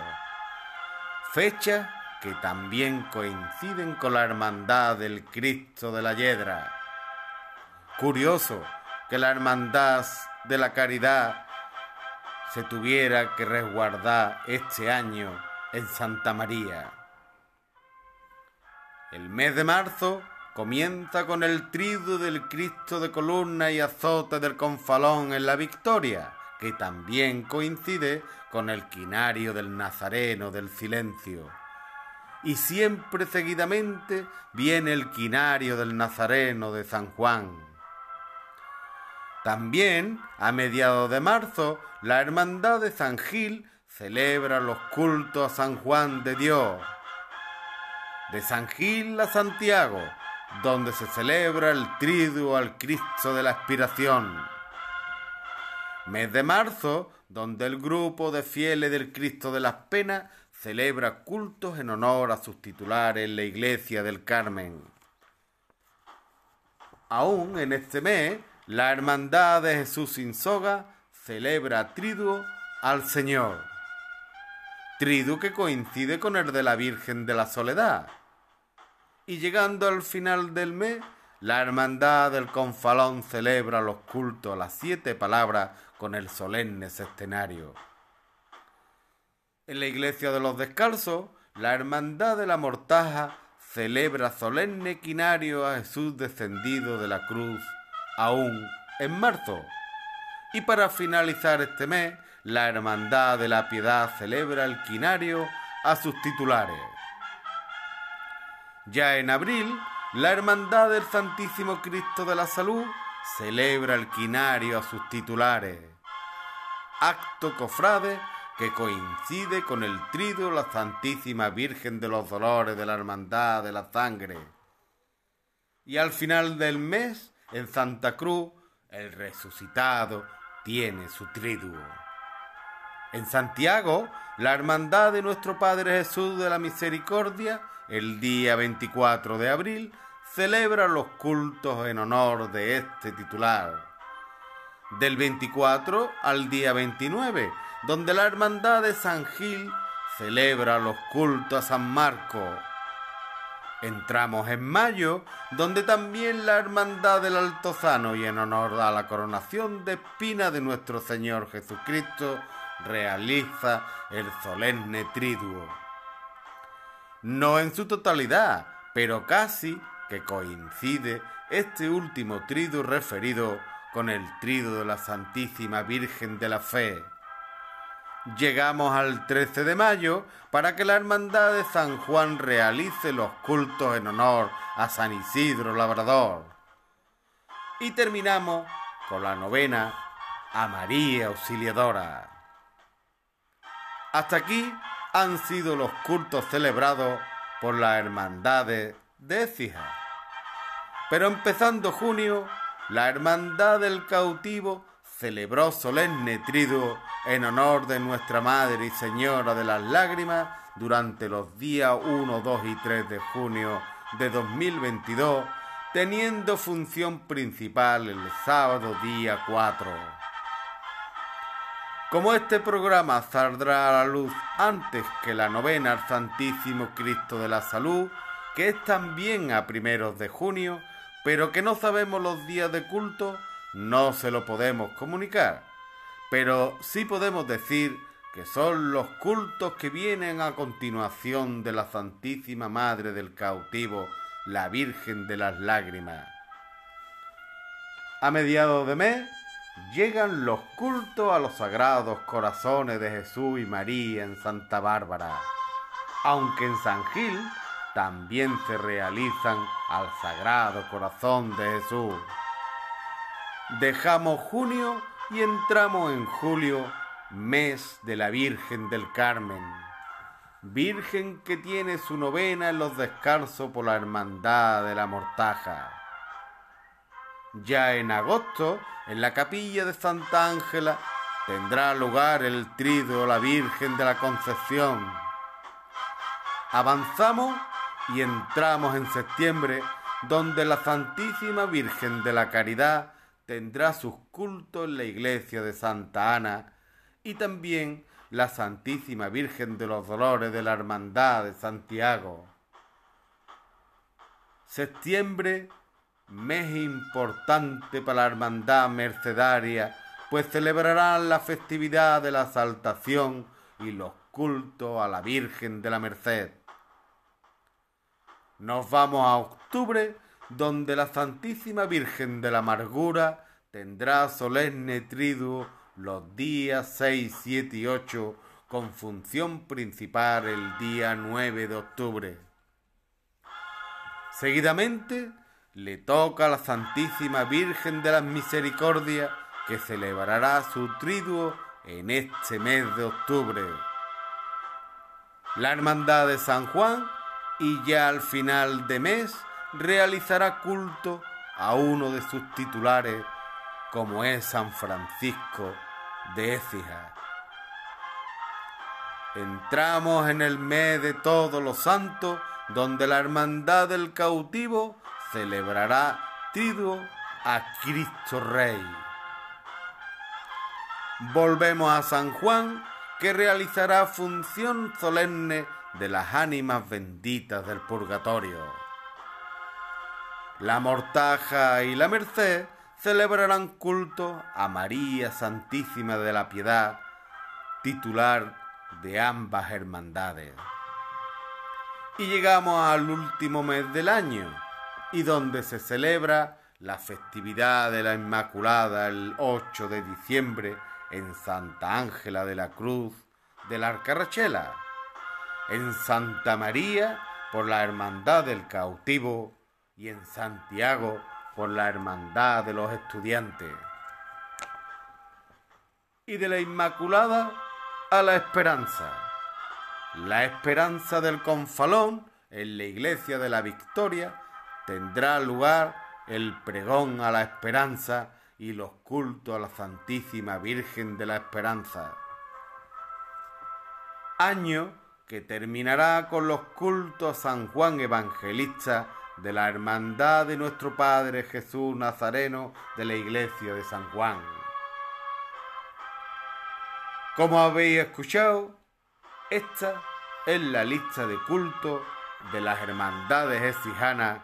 Speaker 1: Fecha que también coinciden con la Hermandad del Cristo de la Yedra. Curioso que la Hermandad de la Caridad se tuviera que resguardar este año en Santa María. El mes de marzo comienza con el trido del Cristo de columna y azote del confalón en la victoria, que también coincide con el quinario del Nazareno del silencio. Y siempre seguidamente viene el quinario del Nazareno de San Juan. También, a mediados de marzo, la Hermandad de San Gil celebra los cultos a San Juan de Dios. De San Gil a Santiago, donde se celebra el triduo al Cristo de la Expiración. Mes de marzo, donde el grupo de fieles del Cristo de las Penas celebra cultos en honor a sus titulares en la iglesia del Carmen. Aún en este mes, la Hermandad de Jesús sin soga celebra triduo al Señor. Triduo que coincide con el de la Virgen de la Soledad y llegando al final del mes, la hermandad del Confalón celebra los cultos a las siete palabras con el solemne sextenario. En la iglesia de los descalzos, la hermandad de la mortaja celebra solemne quinario a Jesús descendido de la cruz, aún en marzo. Y para finalizar este mes, la hermandad de la piedad celebra el quinario a sus titulares. Ya en abril, la Hermandad del Santísimo Cristo de la Salud celebra el quinario a sus titulares. Acto cofrade que coincide con el trido la Santísima Virgen de los Dolores de la Hermandad de la Sangre. Y al final del mes, en Santa Cruz, el resucitado tiene su triduo. En Santiago, la Hermandad de nuestro Padre Jesús de la Misericordia el día 24 de abril celebra los cultos en honor de este titular. Del 24 al día 29, donde la Hermandad de San Gil celebra los cultos a San Marco. Entramos en mayo, donde también la Hermandad del Altozano y en honor a la coronación de espina de nuestro Señor Jesucristo realiza el solemne triduo no en su totalidad, pero casi que coincide este último trido referido con el trido de la Santísima Virgen de la Fe. Llegamos al 13 de mayo para que la Hermandad de San Juan realice los cultos en honor a San Isidro Labrador. Y terminamos con la novena a María Auxiliadora. Hasta aquí han sido los cultos celebrados por las hermandades de Écija. Pero empezando junio, la Hermandad del Cautivo celebró solemne triduo en honor de nuestra Madre y Señora de las Lágrimas durante los días 1, 2 y 3 de junio de 2022, teniendo función principal el sábado día 4. Como este programa saldrá a la luz antes que la novena al Santísimo Cristo de la Salud, que es también a primeros de junio, pero que no sabemos los días de culto, no se lo podemos comunicar. Pero sí podemos decir que son los cultos que vienen a continuación de la Santísima Madre del Cautivo, la Virgen de las Lágrimas. A mediados de mes llegan los cultos a los sagrados corazones de Jesús y María en Santa Bárbara, aunque en San Gil también se realizan al Sagrado Corazón de Jesús. Dejamos junio y entramos en julio, mes de la Virgen del Carmen. Virgen que tiene su novena en los descalzos por la Hermandad de la Mortaja. Ya en agosto, en la capilla de Santa Ángela, tendrá lugar el trido la Virgen de la Concepción. Avanzamos y entramos en septiembre, donde la Santísima Virgen de la Caridad tendrá sus cultos en la iglesia de Santa Ana y también la Santísima Virgen de los Dolores de la Hermandad de Santiago. Septiembre, mes importante para la Hermandad Mercedaria, pues celebrarán la festividad de la Saltación y los cultos a la Virgen de la Merced. Nos vamos a octubre, donde la Santísima Virgen de la Amargura tendrá solemne triduo los días 6, 7 y 8, con función principal el día 9 de octubre. Seguidamente le toca a la Santísima Virgen de las Misericordias, que celebrará su triduo en este mes de octubre. La Hermandad de San Juan y ya al final de mes realizará culto a uno de sus titulares como es San Francisco de Écija. Entramos en el mes de todos los santos donde la hermandad del cautivo celebrará triduo a Cristo Rey. Volvemos a San Juan que realizará función solemne de las ánimas benditas del purgatorio. La Mortaja y la Merced celebrarán culto a María Santísima de la Piedad, titular de ambas hermandades. Y llegamos al último mes del año, y donde se celebra la festividad de la Inmaculada el 8 de diciembre en Santa Ángela de la Cruz de la Arcarrachela en Santa María por la Hermandad del Cautivo y en Santiago por la Hermandad de los Estudiantes. Y de la Inmaculada a la Esperanza. La Esperanza del Confalón en la Iglesia de la Victoria tendrá lugar el pregón a la Esperanza y los cultos a la Santísima Virgen de la Esperanza. Año que terminará con los cultos a San Juan Evangelista de la Hermandad de nuestro Padre Jesús Nazareno de la Iglesia de San Juan. Como habéis escuchado, esta es la lista de cultos de las hermandades exijanas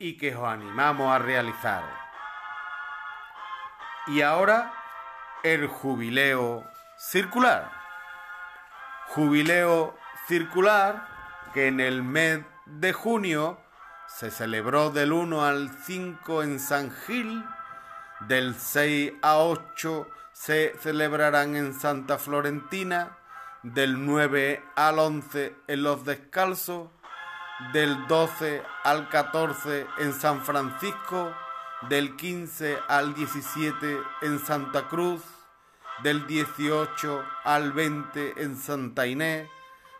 Speaker 1: y que os animamos a realizar. Y ahora el jubileo circular. Jubileo circular que en el mes de junio se celebró del 1 al 5 en San Gil, del 6 a 8 se celebrarán en Santa Florentina, del 9 al 11 en Los Descalzos, del 12 al 14 en San Francisco, del 15 al 17 en Santa Cruz, del 18 al 20 en Santa Inés,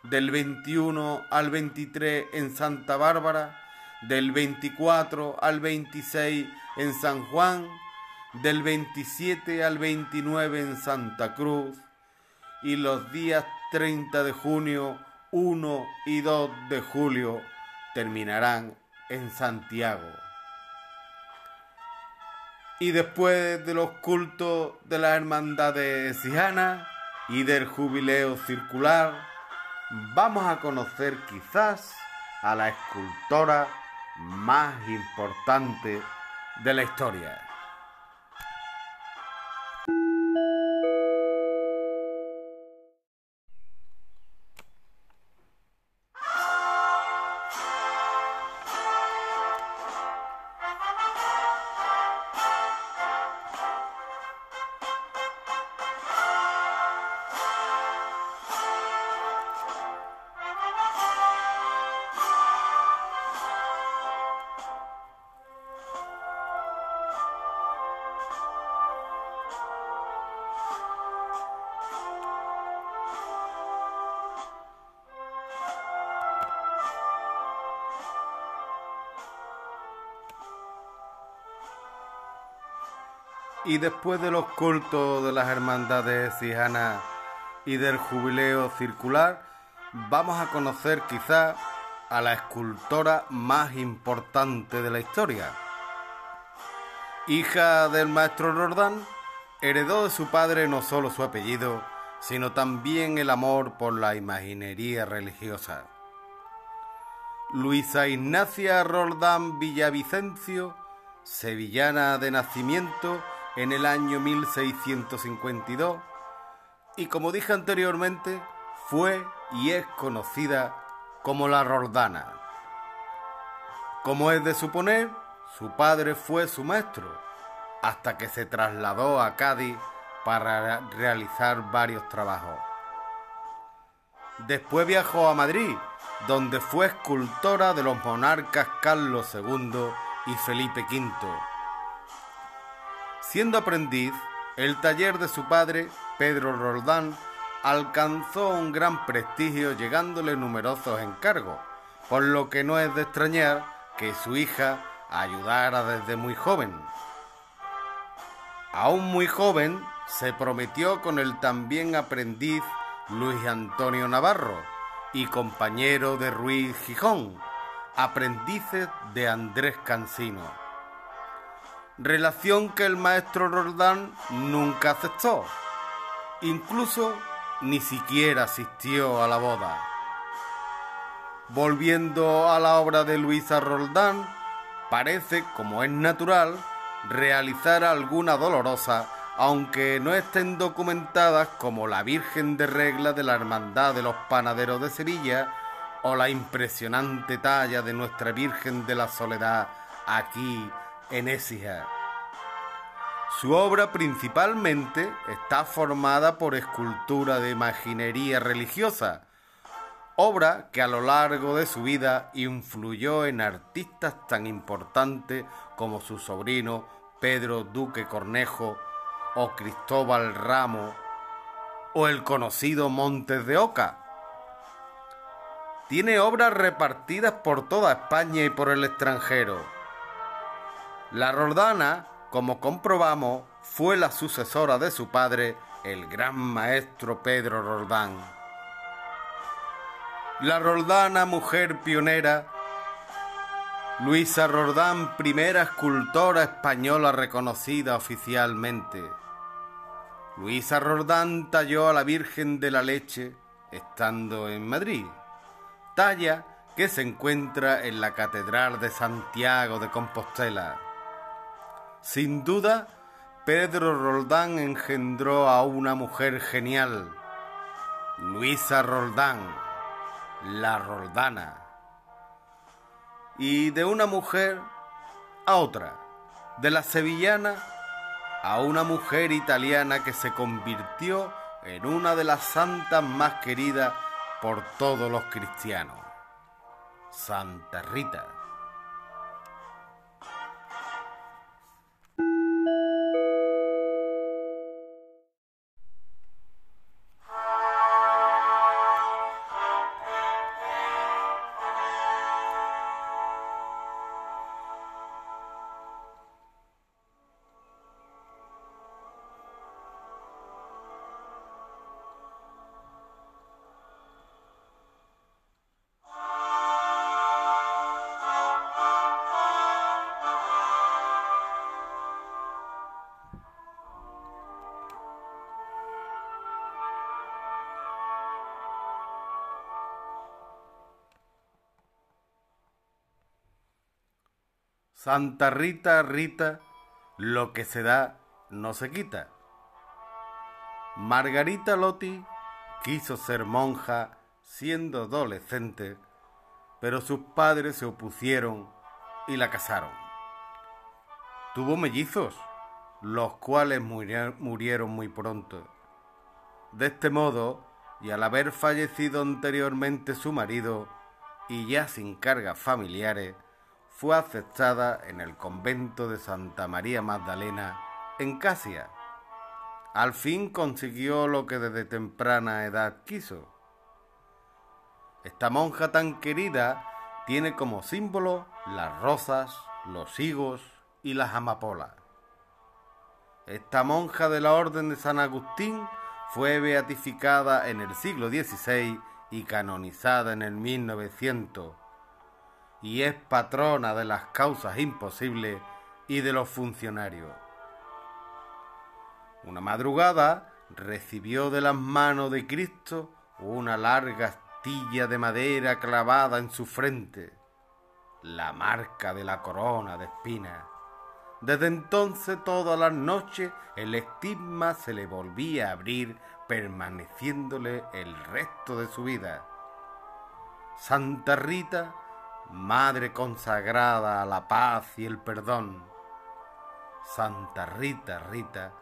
Speaker 1: del 21 al 23 en Santa Bárbara, del 24 al 26 en San Juan, del 27 al 29 en Santa Cruz y los días 30 de junio, 1 y 2 de julio terminarán en Santiago. Y después de los cultos de las hermandades sijanas y del jubileo circular, vamos a conocer quizás a la escultora más importante de la historia. Y después de los cultos de las hermandades cijanas y del jubileo circular, vamos a conocer quizá a la escultora más importante de la historia. Hija del maestro Rordán, heredó de su padre no solo su apellido, sino también el amor por la imaginería religiosa. Luisa Ignacia Roldán Villavicencio, sevillana de nacimiento, en el año 1652 y como dije anteriormente, fue y es conocida como la Roldana. Como es de suponer, su padre fue su maestro, hasta que se trasladó a Cádiz para realizar varios trabajos. Después viajó a Madrid, donde fue escultora de los monarcas Carlos II y Felipe V Siendo aprendiz, el taller de su padre, Pedro Roldán, alcanzó un gran prestigio llegándole numerosos encargos, por lo que no es de extrañar que su hija ayudara desde muy joven. Aún muy joven, se prometió con el también aprendiz Luis Antonio Navarro y compañero de Ruiz Gijón, aprendices de Andrés Cansino relación que el maestro Roldán nunca aceptó. Incluso ni siquiera asistió a la boda. Volviendo a la obra de Luisa Roldán, parece, como es natural, realizar alguna dolorosa, aunque no estén documentadas como la Virgen de Regla de la Hermandad de los Panaderos de Sevilla o la impresionante talla de Nuestra Virgen de la Soledad aquí en Écija. Su obra principalmente está formada por escultura de imaginería religiosa, obra que a lo largo de su vida influyó en artistas tan importantes como su sobrino Pedro Duque Cornejo o Cristóbal Ramo o el conocido Montes de Oca. Tiene obras repartidas por toda España y por el extranjero la Roldana, como comprobamos, fue la sucesora de su padre, el gran maestro Pedro Roldán. La Roldana, mujer pionera, Luisa Roldán, primera escultora española reconocida oficialmente. Luisa Roldán talló a la Virgen de la Leche estando en Madrid, talla que se encuentra en la Catedral de Santiago de Compostela. Sin duda, Pedro Roldán engendró a una mujer genial, Luisa Roldán, la Roldana, y de una mujer a otra, de la sevillana a una mujer italiana que se convirtió en una de las santas más queridas por todos los cristianos, Santa Rita. Santa Rita, Rita, lo que se da no se quita. Margarita Lotti quiso ser monja siendo adolescente, pero sus padres se opusieron y la casaron. Tuvo mellizos, los cuales murieron muy pronto. De este modo, y al haber fallecido anteriormente su marido, y ya sin cargas familiares, fue aceptada en el convento de Santa María Magdalena en Casia. Al fin consiguió lo que desde temprana edad quiso. Esta monja tan querida tiene como símbolo las rosas, los higos y las amapolas. Esta monja de la Orden de San Agustín fue beatificada en el siglo XVI y canonizada en el 1900 y es patrona de las causas imposibles y de los funcionarios. Una madrugada recibió de las manos de Cristo una larga astilla de madera clavada en su frente, la marca de la corona de espinas. Desde entonces todas las noches el estigma se le volvía a abrir, permaneciéndole el resto de su vida. Santa Rita Madre consagrada a la paz y el perdón. Santa Rita, Rita,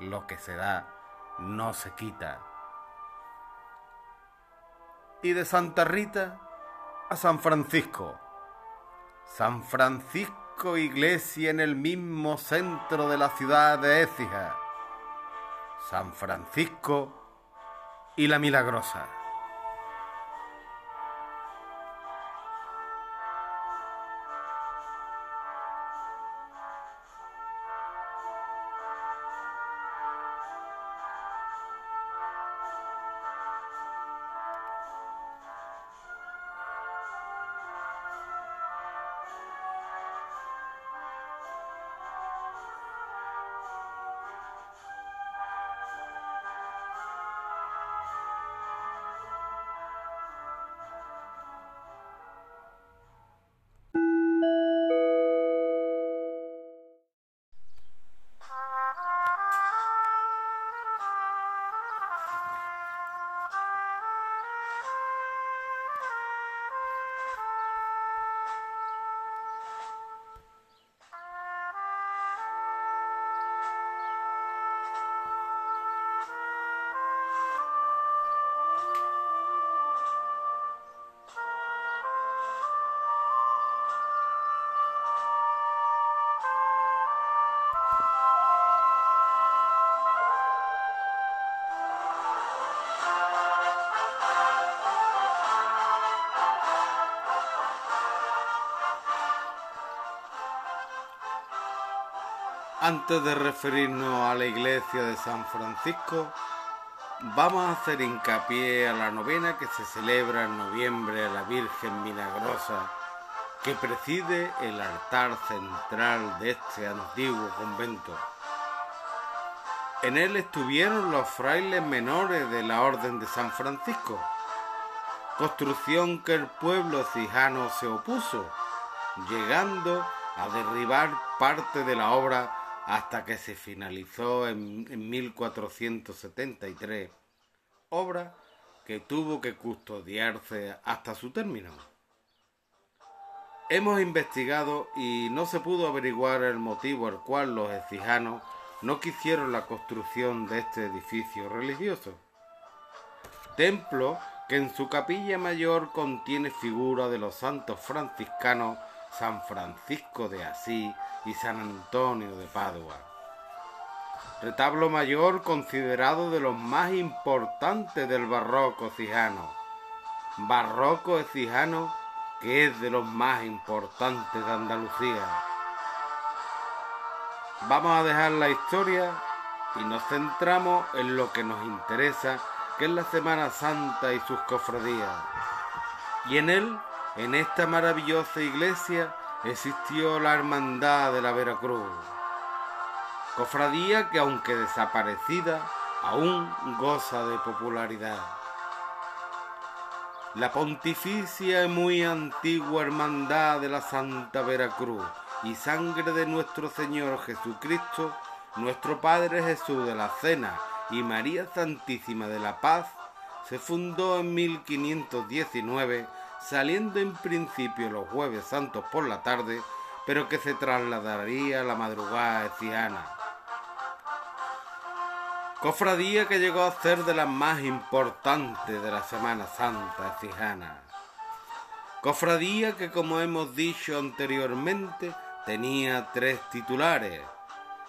Speaker 1: lo que se da no se quita. Y de Santa Rita a San Francisco. San Francisco, iglesia en el mismo centro de la ciudad de Écija. San Francisco y la Milagrosa. Antes de referirnos a la iglesia de San Francisco, vamos a hacer hincapié a la novena que se celebra en noviembre a la Virgen Milagrosa, que preside el altar central de este antiguo convento. En él estuvieron los frailes menores de la Orden de San Francisco, construcción que el pueblo cijano se opuso, llegando a derribar parte de la obra hasta que se finalizó en, 1473, obra que tuvo que custodiarse hasta su término. Hemos investigado y no se pudo averiguar el motivo al cual los ecijanos no quisieron la construcción de este edificio religioso. Templo que en su capilla mayor contiene figuras de los santos franciscanos San Francisco de Asís y San Antonio de Padua. Retablo mayor considerado de los más importantes del barroco cijano. Barroco cijano que es de los más importantes de Andalucía. Vamos a dejar la historia y nos centramos en lo que nos interesa, que es la Semana Santa y sus cofradías. Y en él en esta maravillosa iglesia existió la Hermandad de la Veracruz, cofradía que aunque desaparecida, aún goza de popularidad. La pontificia y muy antigua Hermandad de la Santa Veracruz, y sangre de nuestro Señor Jesucristo, nuestro Padre Jesús de la Cena y María Santísima de la Paz, se fundó en 1519, saliendo en principio los jueves santos por la tarde, pero que se trasladaría a la madrugada eciana. Cofradía que llegó a ser de las más importantes de la Semana Santa ecijana. Cofradía que, como hemos dicho anteriormente, tenía tres titulares.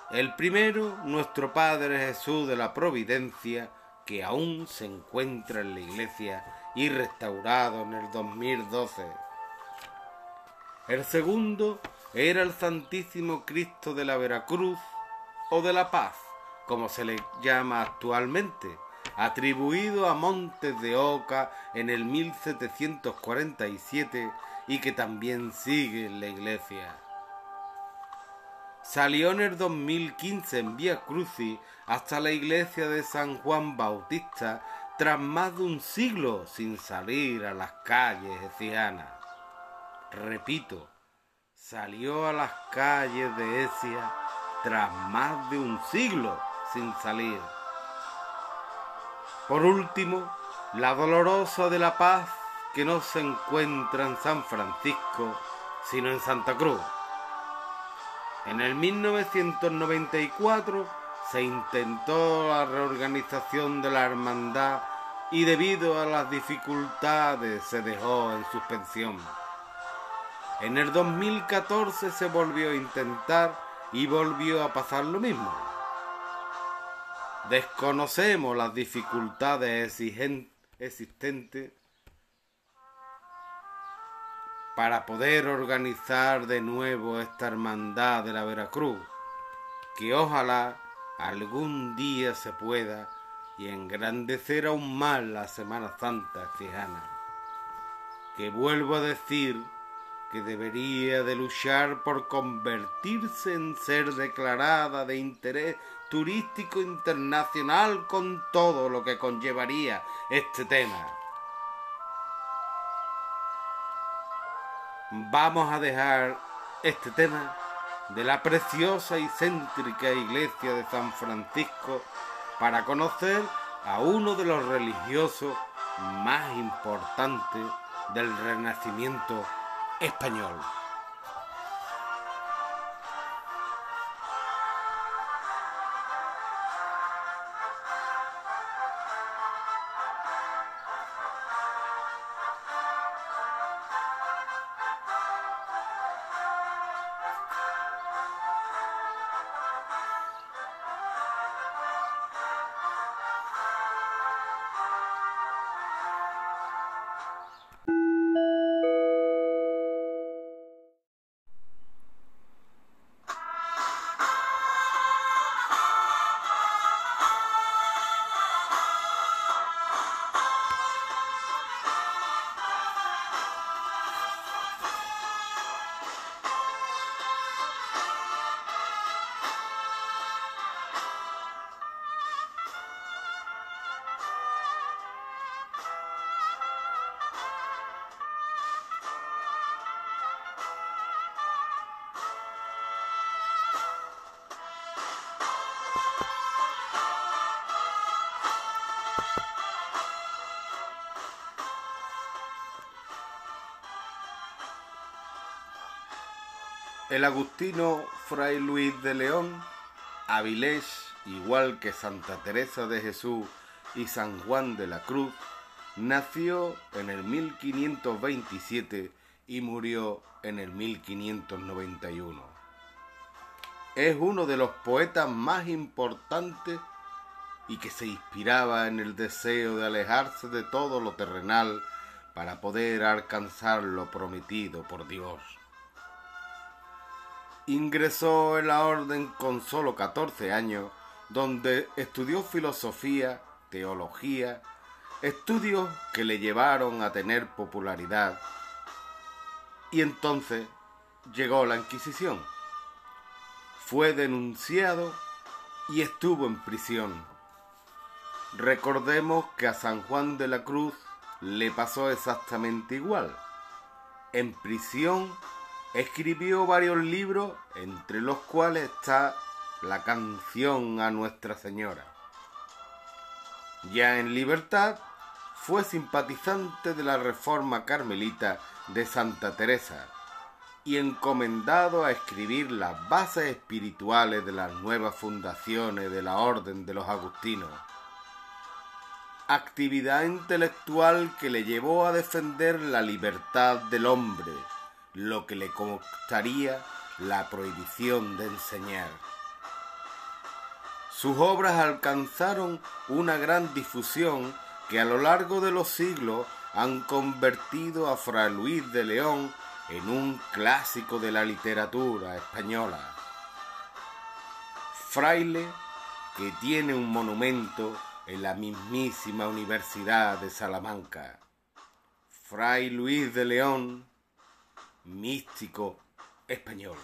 Speaker 1: El primero, nuestro Padre Jesús de la Providencia, que aún se encuentra en la iglesia y restaurado en el 2012. El segundo era el Santísimo Cristo de la Veracruz o de la Paz, como se le llama actualmente, atribuido a Montes de Oca en el 1747 y que también sigue en la iglesia. Salió en el 2015 en Vía Crucis hasta la iglesia de San Juan Bautista tras más de un siglo sin salir a las calles ecianas. Repito, salió a las calles de Ecia tras más de un siglo sin salir. Por último, la dolorosa de la paz que no se encuentra en San Francisco, sino en Santa Cruz. En el 1994 se intentó la reorganización de la hermandad y debido a las dificultades se dejó en suspensión. En el 2014 se volvió a intentar y volvió a pasar lo mismo. Desconocemos las dificultades existentes para poder organizar de nuevo esta hermandad de la Veracruz, que ojalá algún día se pueda y engrandecer aún más la Semana Santa fijana, que vuelvo a decir que debería de luchar por convertirse en ser declarada de interés turístico internacional con todo lo que conllevaría este tema. Vamos a dejar este tema de la preciosa y céntrica iglesia de San Francisco para conocer a uno de los religiosos más importantes del Renacimiento español. El agustino Fray Luis de León, Avilés, igual que Santa Teresa de Jesús y San Juan de la Cruz, nació en el 1527 y murió en el 1591. Es uno de los poetas más importantes y que se inspiraba en el deseo de alejarse de todo lo terrenal para poder alcanzar lo prometido por Dios. Ingresó en la orden con solo 14 años, donde estudió filosofía, teología, estudios que le llevaron a tener popularidad. Y entonces llegó la Inquisición. Fue denunciado y estuvo en prisión. Recordemos que a San Juan de la Cruz le pasó exactamente igual. En prisión escribió varios libros, entre los cuales está la canción a Nuestra Señora. Ya en libertad, fue simpatizante de la reforma carmelita de Santa Teresa y encomendado a escribir las bases espirituales de las nuevas fundaciones de la Orden de los Agustinos. Actividad intelectual que le llevó a defender la libertad del hombre, lo que le costaría la prohibición de enseñar. Sus obras alcanzaron una gran difusión que a lo largo de los siglos han convertido a Fray Luis de León en un clásico de la literatura española. Fraile que tiene un monumento en la mismísima Universidad de Salamanca. Fray Luis de León, místico español.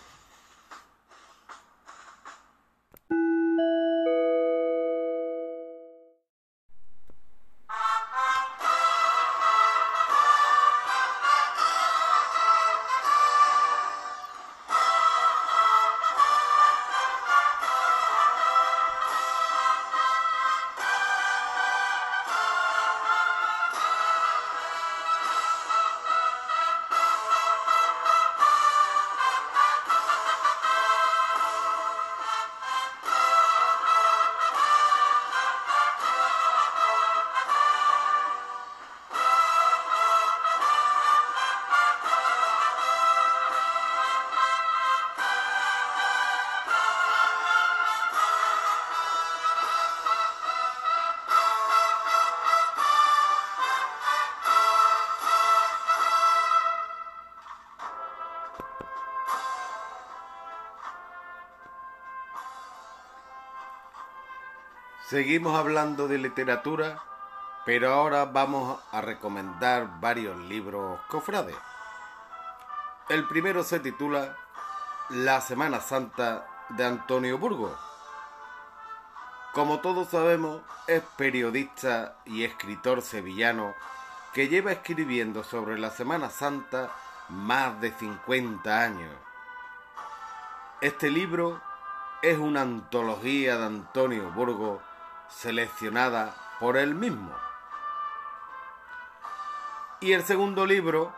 Speaker 1: Seguimos hablando de literatura, pero ahora vamos a recomendar varios libros cofrades. El primero se titula La Semana Santa de Antonio Burgos. Como todos sabemos, es periodista y escritor sevillano que lleva escribiendo sobre la Semana Santa más de 50 años. Este libro es una antología de Antonio Burgos seleccionada por él mismo. Y el segundo libro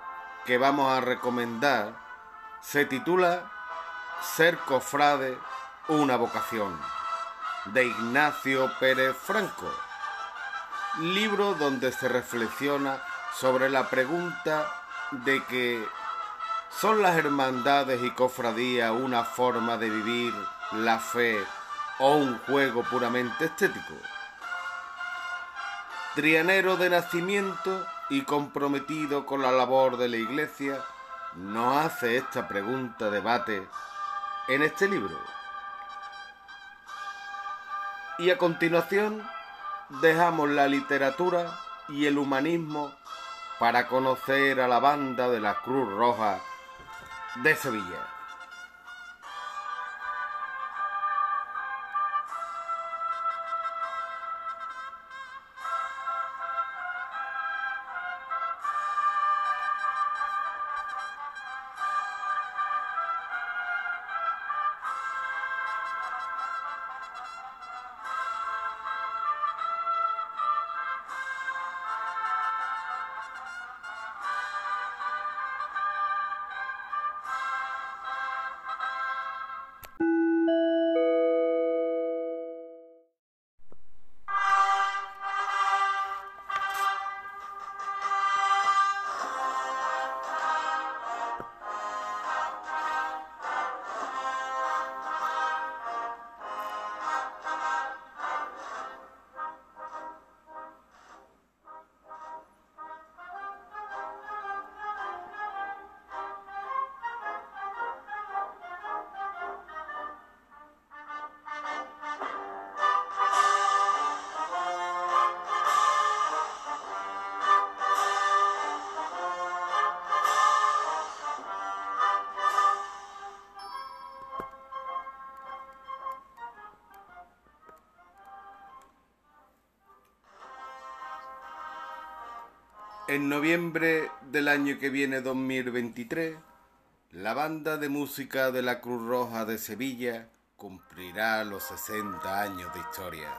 Speaker 1: que vamos a recomendar se titula Ser cofrade, una vocación, de Ignacio Pérez Franco, libro donde se reflexiona sobre la pregunta de que ¿son las hermandades y cofradías una forma de vivir la fe o un juego puramente estético. Trianero de nacimiento y comprometido con la labor de la Iglesia, nos hace esta pregunta debate en este libro. Y a continuación dejamos la literatura y el humanismo para conocer a la banda de la Cruz Roja de Sevilla. En noviembre del año que viene 2023, La banda de música de la Cruz Roja de Sevilla cumplirá los 60 años de historia.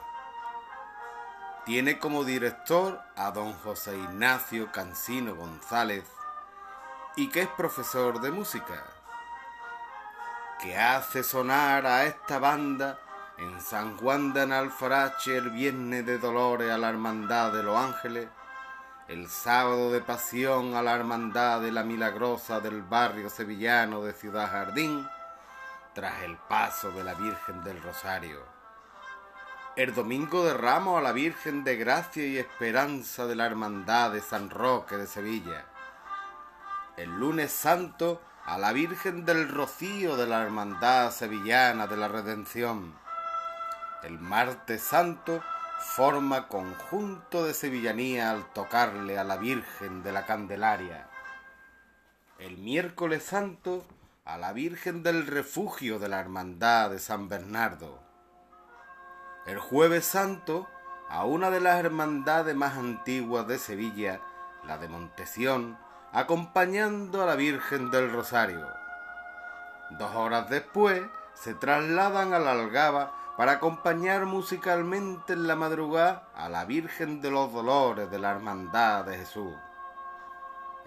Speaker 1: Tiene como director a don José Ignacio Cancino González y que es profesor de música, que hace sonar a esta banda en San Juan de Analfarache el viernes de Dolores a la Hermandad de los Ángeles el sábado de pasión a la hermandad de la milagrosa del barrio sevillano de Ciudad Jardín, tras el paso de la Virgen del Rosario. El domingo de Ramos a la Virgen de Gracia y Esperanza de la Hermandad de San Roque de Sevilla. El lunes santo a la Virgen del Rocío de la Hermandad Sevillana de la Redención. El martes santo forma conjunto de sevillanía al tocarle a la Virgen de la Candelaria. El miércoles santo a la Virgen del Refugio de la Hermandad de San Bernardo. El jueves santo a una de las hermandades más antiguas de Sevilla, la de Montesión, acompañando a la Virgen del Rosario. Dos horas después se trasladan a la Algaba para acompañar musicalmente en la madrugada a la Virgen de los Dolores de la Hermandad de Jesús.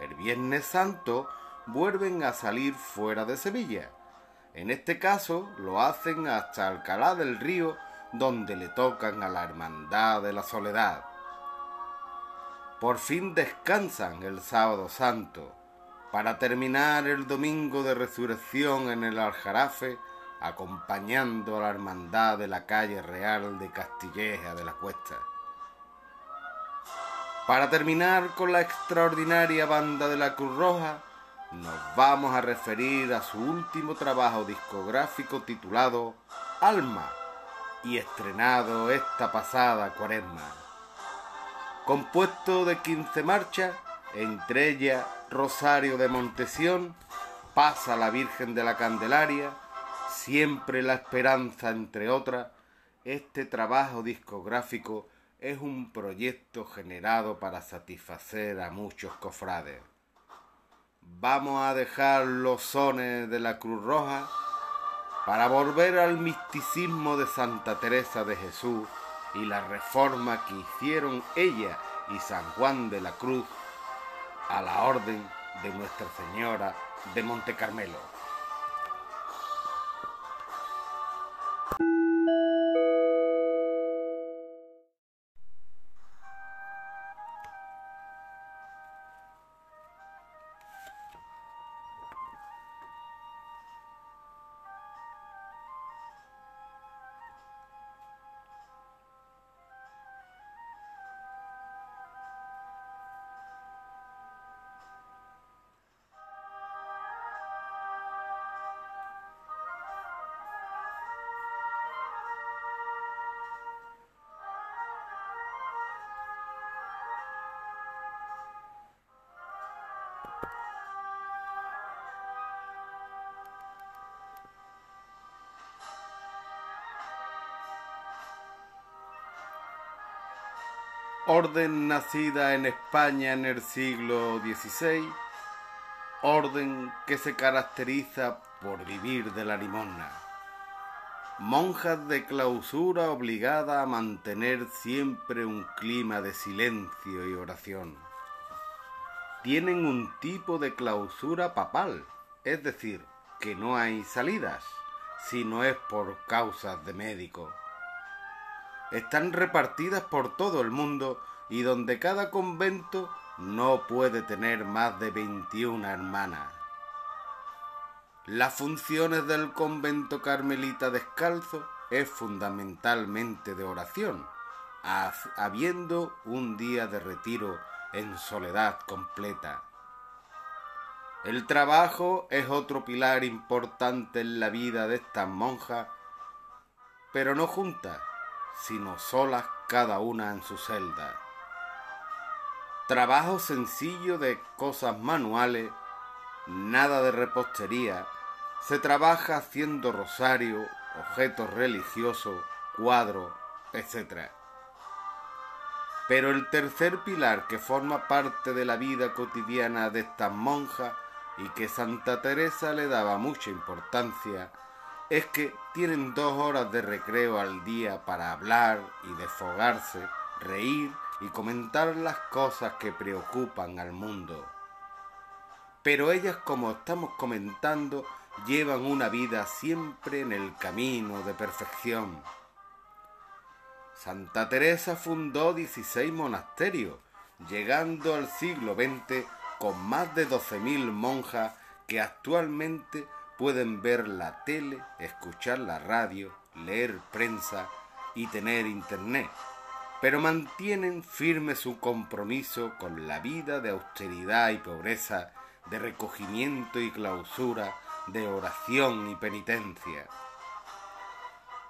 Speaker 1: El Viernes Santo vuelven a salir fuera de Sevilla. En este caso lo hacen hasta Alcalá del Río, donde le tocan a la Hermandad de la Soledad. Por fin descansan el sábado santo, para terminar el domingo de resurrección en el Aljarafe acompañando a la hermandad de la calle real de Castilleja de la Cuesta. Para terminar con la extraordinaria banda de la Cruz Roja, nos vamos a referir a su último trabajo discográfico titulado Alma y estrenado esta pasada cuaresma. Compuesto de 15 marchas, entre ellas Rosario de Montesión, Pasa la Virgen de la Candelaria, Siempre la esperanza, entre otras, este trabajo discográfico es un proyecto generado para satisfacer a muchos cofrades. Vamos a dejar los sones de la Cruz Roja para volver al misticismo de Santa Teresa de Jesús y la reforma que hicieron ella y San Juan de la Cruz a la orden de Nuestra Señora de Monte Carmelo. Orden nacida en España en el siglo XVI, orden que se caracteriza por vivir de la limosna. Monjas de clausura obligada a mantener siempre un clima de silencio y oración. Tienen un tipo de clausura papal, es decir, que no hay salidas, si no es por causas de médico están repartidas por todo el mundo y donde cada convento no puede tener más de 21 hermanas. Las funciones del convento carmelita descalzo es fundamentalmente de oración, habiendo un día de retiro en soledad completa. El trabajo es otro pilar importante en la vida de estas monjas, pero no juntas, sino solas cada una en su celda. Trabajo sencillo de cosas manuales, nada de repostería, se trabaja haciendo rosario, objetos religiosos, cuadros, etc. Pero el tercer pilar que forma parte de la vida cotidiana de estas monjas y que Santa Teresa le daba mucha importancia es que tienen dos horas de recreo al día para hablar y desfogarse, reír y comentar las cosas que preocupan al mundo. Pero ellas, como estamos comentando, llevan una vida siempre en el camino de perfección. Santa Teresa fundó 16 monasterios, llegando al siglo XX con más de 12.000 monjas que actualmente pueden ver la tele, escuchar la radio, leer prensa y tener internet, pero mantienen firme su compromiso con la vida de austeridad y pobreza, de recogimiento y clausura, de oración y penitencia.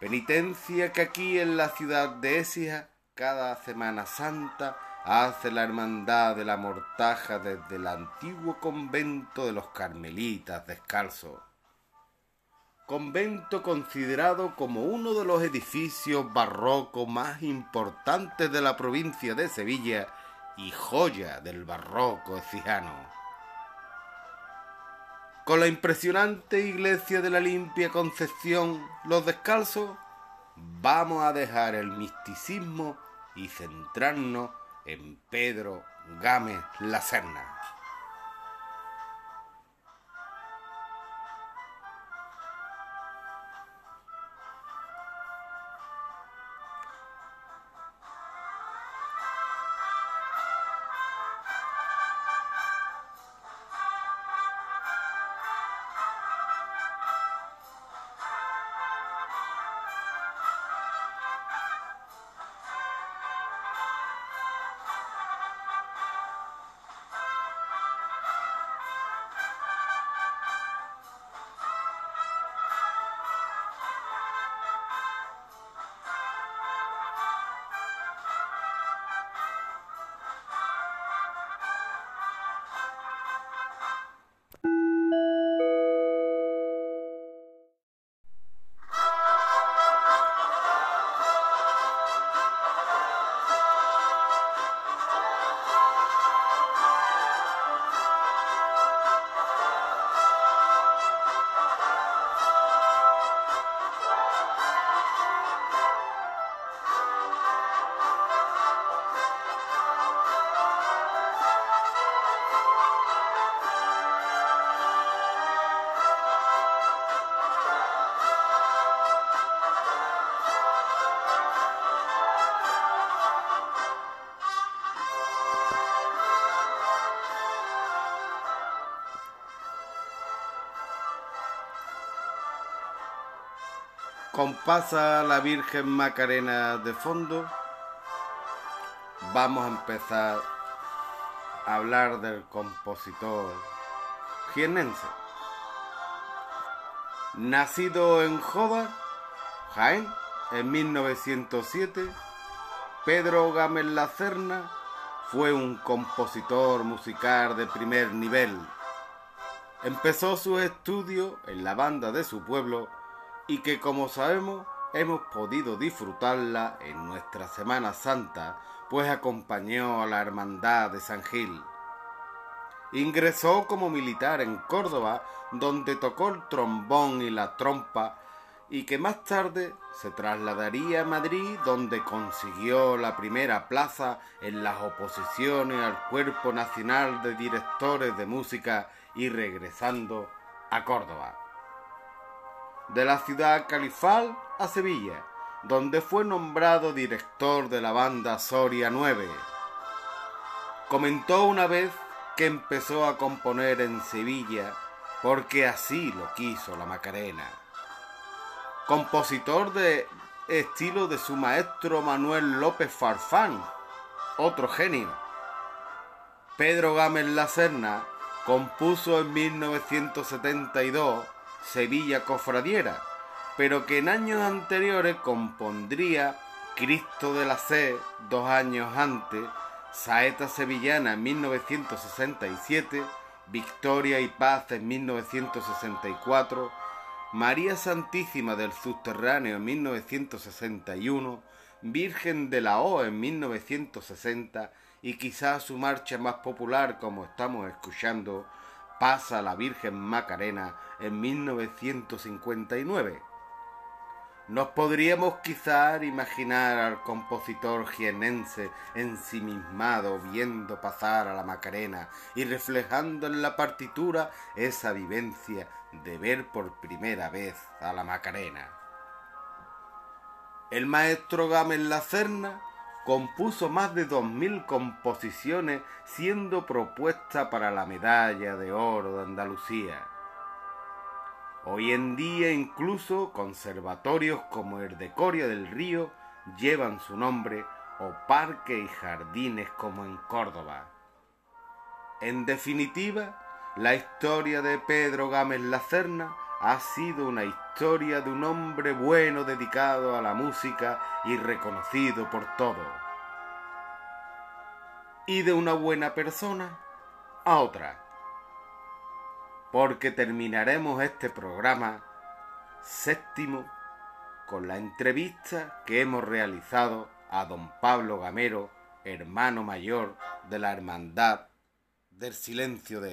Speaker 1: Penitencia que aquí en la ciudad de Écija, cada Semana Santa, hace la hermandad de la mortaja desde el antiguo convento de los carmelitas descalzos. Convento considerado como uno de los edificios barrocos más importantes de la provincia de Sevilla y joya del barroco ecijano. Con la impresionante iglesia de la limpia Concepción, los descalzos, vamos a dejar el misticismo y centrarnos en Pedro Gámez La Serna. Compasa la Virgen Macarena de fondo, vamos a empezar a hablar del compositor jienense. Nacido en Joda, Jaén, en 1907, Pedro Gámez Lacerna fue un compositor musical de primer nivel. Empezó su estudio en la banda de su pueblo y que como sabemos hemos podido disfrutarla en nuestra Semana Santa, pues acompañó a la Hermandad de San Gil. Ingresó como militar en Córdoba, donde tocó el trombón y la trompa, y que más tarde se trasladaría a Madrid, donde consiguió la primera plaza en las oposiciones al Cuerpo Nacional de Directores de Música y regresando a Córdoba de la ciudad califal a Sevilla, donde fue nombrado director de la banda Soria 9. Comentó una vez que empezó a componer en Sevilla porque así lo quiso la Macarena. Compositor de estilo de su maestro Manuel López Farfán, otro genio. Pedro Gámez La Serna compuso en 1972 Sevilla Cofradiera, pero que en años anteriores compondría Cristo de la Sed dos años antes, Saeta Sevillana en 1967, Victoria y Paz en 1964, María Santísima del Subterráneo en 1961, Virgen de la O en 1960 y quizás su marcha más popular como estamos escuchando, pasa la Virgen Macarena en 1959. Nos podríamos quizá imaginar al compositor jienense ensimismado viendo pasar a la Macarena y reflejando en la partitura esa vivencia de ver por primera vez a la Macarena. El maestro Gámez Lacerna compuso más de dos mil composiciones siendo propuesta para la medalla de oro de Andalucía. Hoy en día incluso conservatorios como el de Coria del Río llevan su nombre o parques y jardines como en Córdoba. En definitiva, la historia de Pedro Gámez Lacerna ha sido una historia de un hombre bueno dedicado a la música y reconocido por todos. Y de una buena persona a otra. Porque terminaremos este programa séptimo con la entrevista que hemos realizado a don Pablo Gamero, hermano mayor de la Hermandad del Silencio de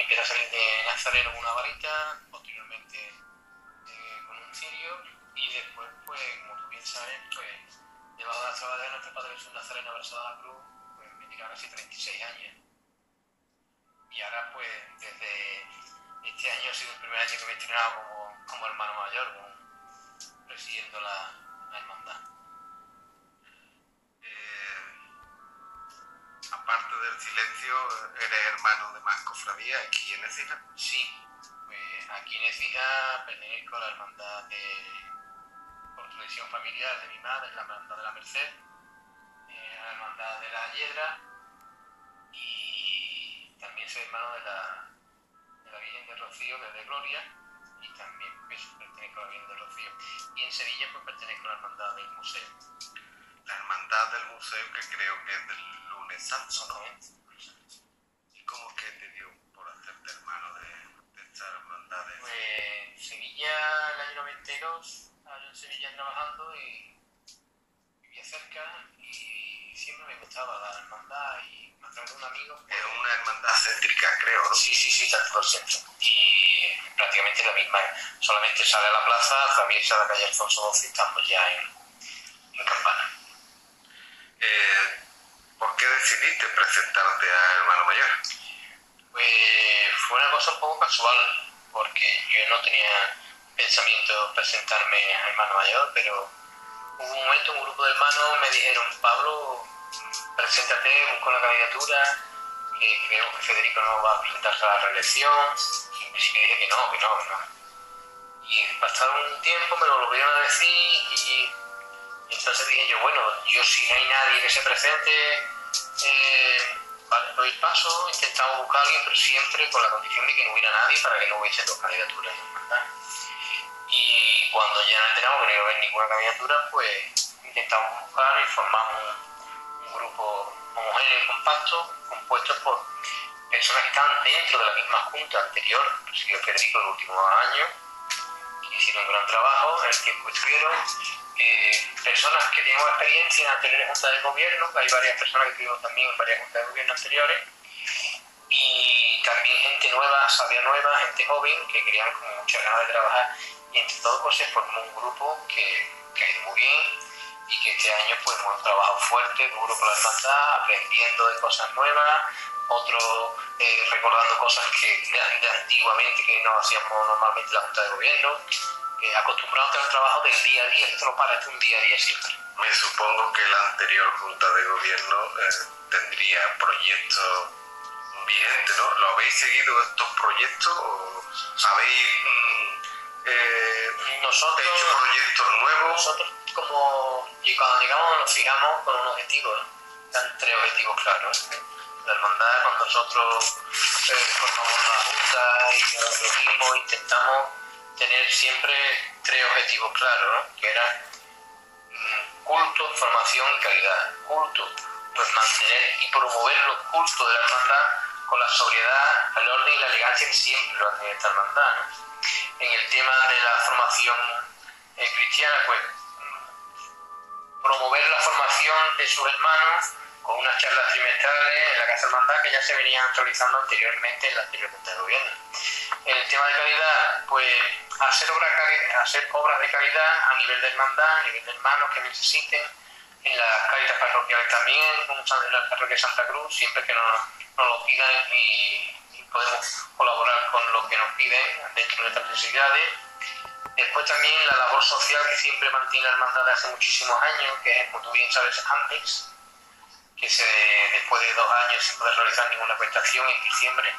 Speaker 2: empecé a salir de Nazareno con una varita, posteriormente eh, con un cirio, y después, pues, como tú bien sabes, pues, debajo de la sábana de nuestro Padre Jesús Nazareno abrazado a la cruz, pues me tiraron casi 36 años. Y ahora, pues, desde este año ha sido el primer año que me he estrenado como como hermano mayor, presidiendo la, hermandad.
Speaker 1: Aparte del silencio, ¿eres hermano de más cofradías aquí en Écija?
Speaker 2: Sí, pues aquí en Écija pertenezco a la hermandad de, por tradición familiar de mi madre, la hermandad de la Merced, eh, la hermandad de la Hiedra y también soy hermano de la, de la Virgen de Rocío, de Gloria y también pues, pertenezco a la Virgen de Rocío. Y en Sevilla pues pertenezco a la Hermandad del Museo.
Speaker 1: La Hermandad del Museo que creo que es del santo, ¿no? ¿Y cómo que te dio por hacerte hermano de, de estas hermandades?
Speaker 2: Pues en Sevilla, el año 92, yo en Sevilla trabajando y vivía cerca y siempre me gustaba la hermandad y me de un amigo.
Speaker 1: Es una hermandad céntrica, creo, ¿no?
Speaker 2: Sí, sí, sí, está por centro. Y prácticamente la misma, solamente sale a la plaza, atraviesa la calle Alfonso XII y estamos ya en, en Campana.
Speaker 1: Eh, ¿Por qué decidiste presentarte a hermano mayor?
Speaker 2: Pues fue una cosa un poco casual, porque yo no tenía pensamiento presentarme a hermano mayor, pero hubo un momento, un grupo de hermanos me dijeron, Pablo, preséntate, busca una candidatura, que creo que Federico no va a presentarse a la reelección, y en principio dije que no, que no, que no. Y pasado un tiempo me lo volvieron a decir y entonces dije yo, bueno, yo si no hay nadie que se presente, eh, vale, paso, intentamos buscar alguien, pero siempre con la condición de que no hubiera nadie para que no hubiese dos candidaturas. Y cuando ya no enteramos que no iba a haber ninguna candidatura, pues intentamos buscar y formamos un, grupo homogéneo y compacto compuesto por personas que estaban dentro de la misma junta anterior, presidió Federico el último año, hicieron un gran trabajo el tiempo que estuvieron. Eh, personas que tenemos experiencia en anteriores juntas de gobierno, hay varias personas que tuvimos también en varias juntas de gobierno anteriores, y también gente nueva, sabia nueva, gente joven que querían con muchas ganas de trabajar y entre todos pues, se formó un grupo que, que ido muy bien y que este año pues hemos trabajado fuerte, duro con la hermandad, aprendiendo de cosas nuevas, otros eh, recordando cosas que de, antiguamente que no hacíamos normalmente la Junta de Gobierno, eh, acostumbrados al trabajo del día a día, esto no para, es un día a día siempre.
Speaker 3: Me supongo que la anterior Junta de Gobierno eh, tendría proyectos vigentes, ¿no? ¿Lo habéis seguido estos proyectos o habéis mm, eh, nosotros, hecho proyectos nuevos?
Speaker 2: Nosotros como y cuando llegamos nos fijamos con un objetivo, dan tres objetivos claros. La hermandad, cuando nosotros eh, formamos la junta y nos reunimos, intentamos tener siempre tres objetivos claros, que eran mm, culto, formación y calidad. Culto, pues mantener y promover los cultos de la hermandad con la sobriedad, el orden y la elegancia que siempre lo hace esta hermandad. En el tema de la formación eh, cristiana, pues promover la formación de sus hermanos con unas charlas trimestrales en la Casa Hermandad que ya se venían realizando anteriormente en la anterior de Gobierno. En el tema de calidad, pues hacer, obras, hacer obras de calidad a nivel de hermandad, a nivel de hermanos que necesiten, en las caritas parroquiales también, en la parroquia de Santa Cruz, siempre que nos, nos lo pidan y, podemos colaborar con lo que nos piden dentro de nuestras necesidades. Después también la labor social que siempre mantiene la hermandad hace muchísimos años, que es, como tú bien sabes, Antex, que se, después de dos años sin poder realizar ninguna prestación, en diciembre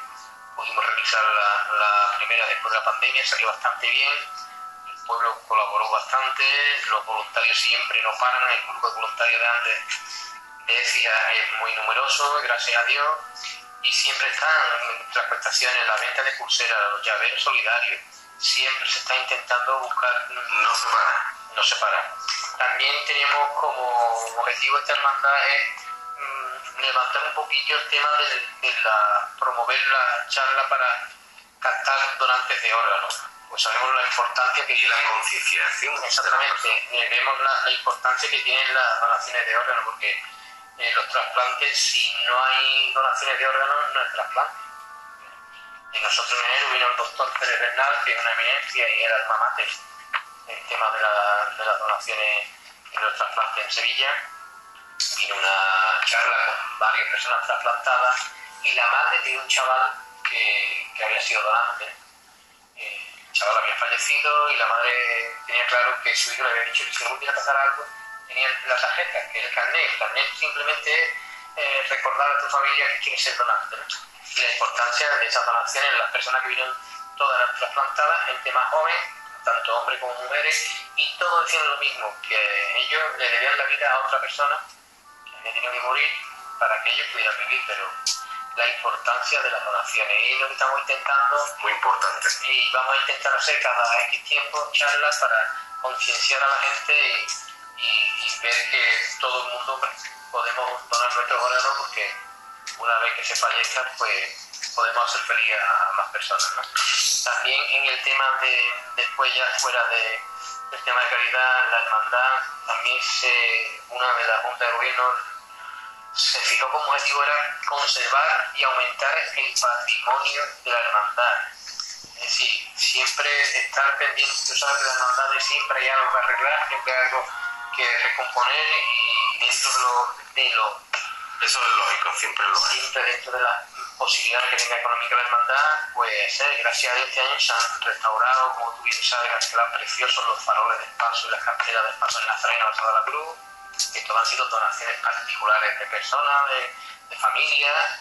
Speaker 2: pudimos realizar la, primera después de la pandemia, salió bastante bien, el pueblo colaboró bastante, los voluntarios siempre no paran, el grupo de voluntarios de antes de EFIA es muy numeroso, gracias a Dios, y siempre están las prestaciones, la venta de pulseras, los llaveros solidarios, siempre se está intentando buscar...
Speaker 3: No se para.
Speaker 2: No se para. También teníamos como objetivo esta hermandad es levantar un poquillo el tema de, la promover la charla para captar donantes de órganos. Pues sabemos la importancia que
Speaker 3: tiene la concienciación.
Speaker 2: Exactamente, eh, vemos la, importancia que tienen las donaciones de órganos, porque eh, los trasplantes, si no hay donaciones de órganos, no hay trasplante y nosotros en enero vino el doctor Pérez Bernal, que es una eminencia y era el mater el tema de, las donaciones y los trasplantes en Sevilla. Vino una charla con varias personas trasplantadas y la madre de un chaval que, que había sido donante. Eh, el chaval había fallecido y la madre tenía claro que su hijo le había dicho que si algún día pasara algo, tenía la tarjeta, que es el carnet. El carnet simplemente es eh, recordar a tu familia que quieres ser donante la importancia de esas donaciones en las personas que vinieron todas las trasplantadas, gente más joven, tanto hombres como mujeres, y todos decían lo mismo, que ellos le debían la vida a otra persona había tenido que morir para que ellos pudieran vivir, pero la importancia de las donaciones y lo que estamos intentando
Speaker 3: muy importante
Speaker 2: y vamos a intentar hacer cada X tiempo charlas para concienciar a la gente y, ver que todo el mundo podemos donar nuestros órganos porque una vez que se fallezca, pues podemos hacer feliz a más personas. ¿no? También en el tema de, después ya fuera de, del tema de calidad, la hermandad, también se, una de las juntas de gobierno se fijó como objetivo era conservar y aumentar el patrimonio de la hermandad. Es decir, siempre estar pendiente, tú sabes que la hermandad siempre hay algo que arreglar, siempre hay algo que recomponer y dentro de lo, de lo
Speaker 3: eso es lógico, siempre lo hay.
Speaker 2: Siempre dentro de las posibilidades que tenga económica la hermandad, pues eh, gracias a Dios este año se han restaurado, como tú bien sabes, han quedado preciosos los faroles de paso y las carteras de paso en la Nazarena basada la Cruz. Esto han sido donaciones particulares de personas, de, de familias,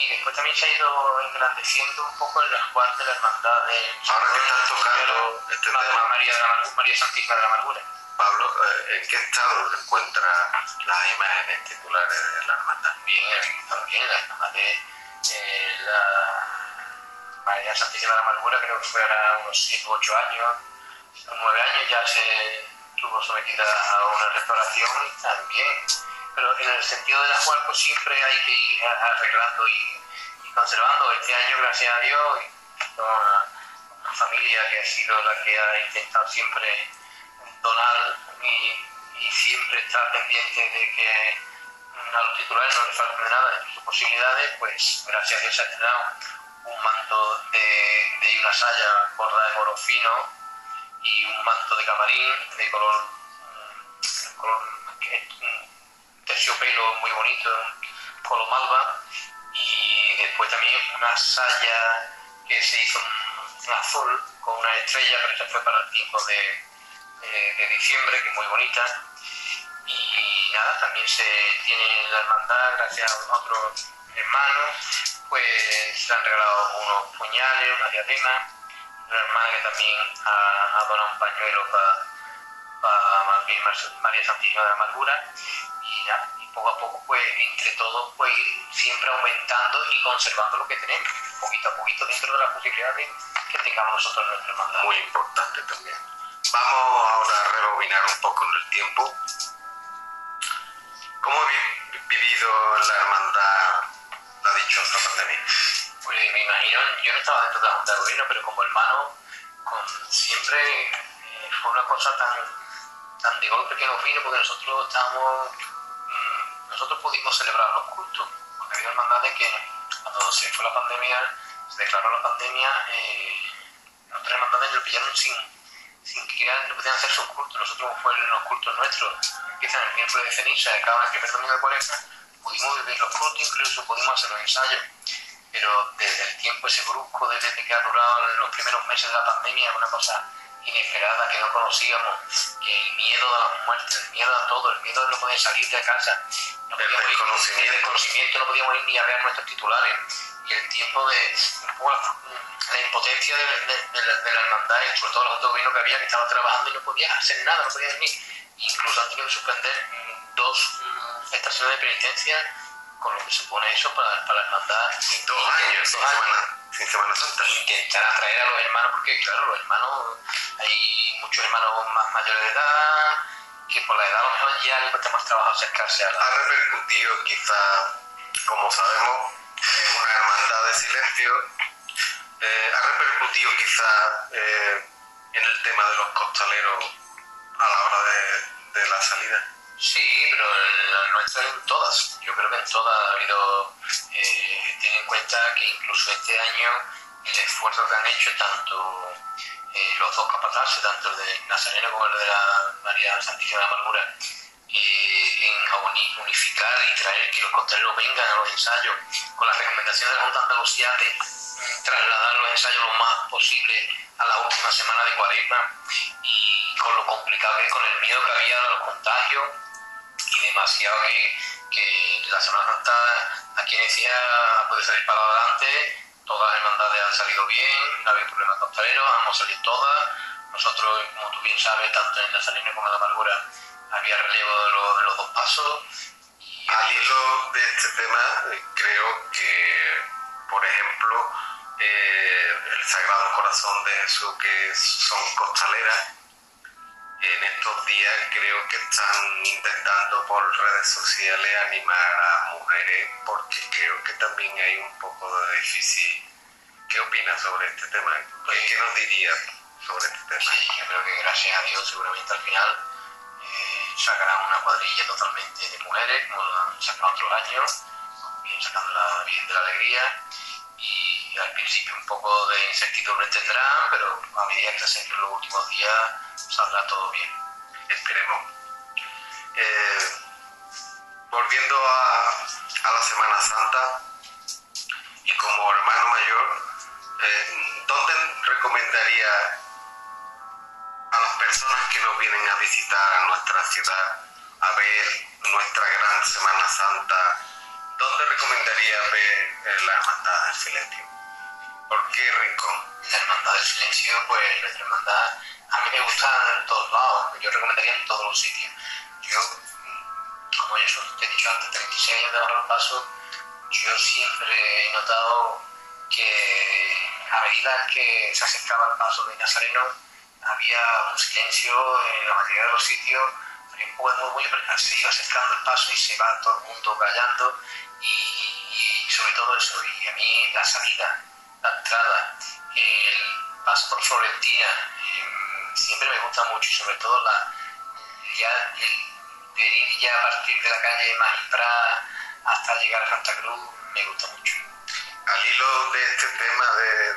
Speaker 2: y después también se ha ido engrandeciendo un poco el resguardo de la hermandad de
Speaker 3: Ahora que estás tocando este tema.
Speaker 2: María, de la, María Santísima de la Amargura.
Speaker 3: Pablo, eh, ¿en qué estado se encuentra las imágenes titulares de la hermandad?
Speaker 2: Bien, bien, la hermandad de eh, la María Santísima de la Amargura creo que fue a unos 7 u 8 años, 9 años ya se estuvo sometida a una restauración también, pero en el sentido de la cual pues siempre hay que ir arreglando y, conservando. Este año, gracias a Dios, una familia que ha sido la que ha intentado siempre donar y, siempre estar pendiente de que a los titulares no les falte nada de sus posibilidades, pues gracias a Dios se ha estrenado un manto de, una saya bordada de oro fino y un manto de camarín de color, color terciopelo muy bonito, color malva, y después también una saya que se hizo un azul con una estrella, pero esa fue para el tiempo de, de, diciembre, que es muy bonita. Y nada, también se tiene la hermandad, gracias a otros hermanos, pues se han regalado unos puñales, una diadema, una hermana que también ha, donado un pañuelo para María Santísima de Amargura y, ya, y poco a poco pues entre todos pues ir siempre aumentando y conservando lo que tenemos poquito a poquito dentro de las posibilidades que tengamos nosotros en nuestra hermandad.
Speaker 1: Muy importante también. Vamos ahora a rebobinar un poco en el tiempo. ¿Cómo habéis vivido la hermandad la dichosa pandemia?
Speaker 2: Pues me imagino, yo no estaba dentro de la Junta de Gobierno, pero como hermano, siempre eh, fue una cosa tan tan de golpe que nos vino porque nosotros estábamos, mm, nosotros pudimos celebrar los cultos, porque había hermandades que cuando se fue la pandemia, se declaró la pandemia, eh, otras hermandades lo pillaron sin, sin que no podían hacer sus cultos, nosotros fueron los cultos nuestros, empiezan el miércoles de ceniza, acaban el primer domingo de cuaresma, pudimos vivir los cultos, incluso pudimos hacer los ensayos, pero desde el tiempo ese brusco, desde que ha durado los primeros meses de la pandemia, una cosa inesperada que no conocíamos, que el miedo a la muerte, el miedo a todo, el miedo de no poder salir de casa, no podíamos
Speaker 1: el,
Speaker 2: ir, conocimiento, no podíamos ir ni a ver nuestros titulares, y el tiempo de la, impotencia de, la, hermandad y sobre todo los gobiernos que había que estaban trabajando y no podía hacer nada, no podía venir. Incluso han tenido que suspender dos mm, estaciones de penitencia con lo que supone eso para, para la hermandad.
Speaker 1: Dos años, dos años sin Semana Santa.
Speaker 2: Intentar atraer a los hermanos, porque claro, los hermanos, hay muchos hermanos más mayores de edad, que por la edad a lo mejor ya les cuesta más trabajo acercarse a la...
Speaker 1: Ha repercutido quizá, como sabemos, en una hermandad de silencio, eh, ha repercutido quizá eh, en el tema de los costaleros a la hora de, de la salida.
Speaker 2: Sí, pero la nuestra en todas. Yo creo que en todas ha habido. Eh, ten en cuenta que incluso este año el esfuerzo que han hecho tanto eh, los dos capataces, tanto el de Nazareno como el de la María Santísima de Amargura, eh, en unificar y traer que los costaleros vengan a los ensayos con las recomendaciones de la Junta Andalucía de mm, trasladar los ensayos lo más posible a la última semana de cuaresma y con lo complicado que es con el miedo que había de los contagios y demasiado que, la Semana Santa aquí en Ecija puede salir para adelante, todas las hermandades han salido bien, no había problemas costaleros, hemos salido todas. Nosotros, como tú bien sabes, tanto en la Salina como en la Amargura había relevo de los, de dos pasos.
Speaker 1: Al hilo de este tema, eh, creo que, por ejemplo, eh, el Sagrado Corazón de Jesús, que son costaleras, en estos días creo que están intentando por redes sociales animar a mujeres porque creo que también hay un poco de déficit. ¿Qué opinas sobre este tema? ¿Qué nos dirías sobre este tema?
Speaker 2: Sí, yo creo que gracias a Dios seguramente al final eh, sacarán una cuadrilla totalmente de mujeres, como lo han sacado otros años, bien sacando la Virgen de la Alegría y al principio un poco de incertidumbre tendrán, pero a medida que se los últimos días saldrá todo bien.
Speaker 1: Esperemos. Eh, volviendo a, a, la Semana Santa y como hermano mayor, eh, ¿dónde recomendaría a las personas que nos vienen a visitar a nuestra ciudad a ver nuestra gran Semana Santa? ¿Dónde recomendaría ver eh, la Hermandad del Silencio? ¿Por qué rincón?
Speaker 2: La Hermandad del Silencio, pues nuestra hermandad a mí me gusta en todos lados, yo recomendaría en todos los sitios. Yo, como ya te he dicho antes, 36 años de barro paso, yo siempre he notado que a medida que se acercaba el paso de Nazareno, había un silencio en la mayoría de los sitios, había un poco de murmullo, pero se iba acercando el paso y se va todo el mundo callando, y, sobre todo eso, y a mí la salida, la entrada, el paso por Florentina, siempre me gusta mucho y sobre todo la, ya el, ir ya a partir de la calle Magistrada hasta llegar a Santa Cruz me gusta mucho.
Speaker 1: Al hilo de este tema,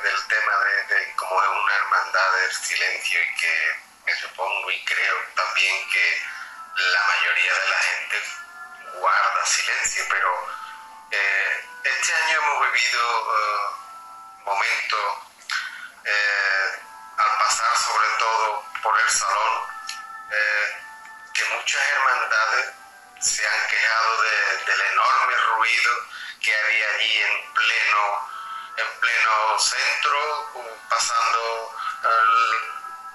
Speaker 1: del tema de, cómo es una hermandad del silencio y que me supongo y creo también que la mayoría de la gente guarda silencio, pero eh, este año hemos vivido eh, momentos eh, al pasar sobre todo por el salón que muchas hermandades se han quejado del enorme ruido que había allí en pleno, en pleno centro, pasando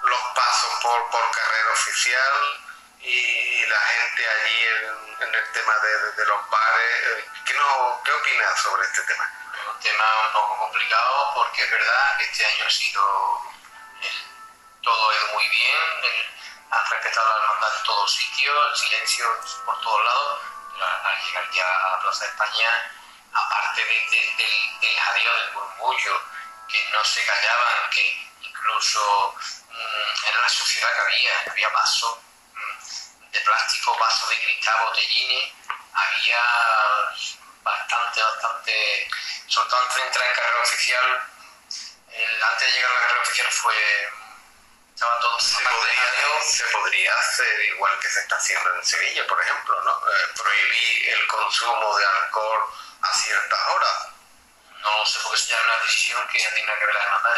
Speaker 1: los pasos por, por carrera oficial y la gente allí en, el tema de, los bares. Eh, ¿Qué, no, ¿Qué opinas sobre este tema?
Speaker 2: Un tema un poco complicado porque es verdad que este año ha sido todo ido muy bien, han respetado la hermandad en todos sitios, el silencio por todos lados, al llegar ya a la Plaza de España, aparte del, del jadeo, del murmullo, que no se callaban, que incluso mm, era la suciedad que había, había vasos mm, de plástico, vasos de cristal, botellines, había bastante, bastante, sobre todo antes de entrar en carrera oficial, antes de llegar a la carrera oficial fue
Speaker 1: se podría, hacer igual que se está haciendo en Sevilla, por ejemplo, ¿no? Eh, prohibir el consumo de alcohol a ciertas horas.
Speaker 2: No sé, porque es ya una decisión que ya tiene que ver la demanda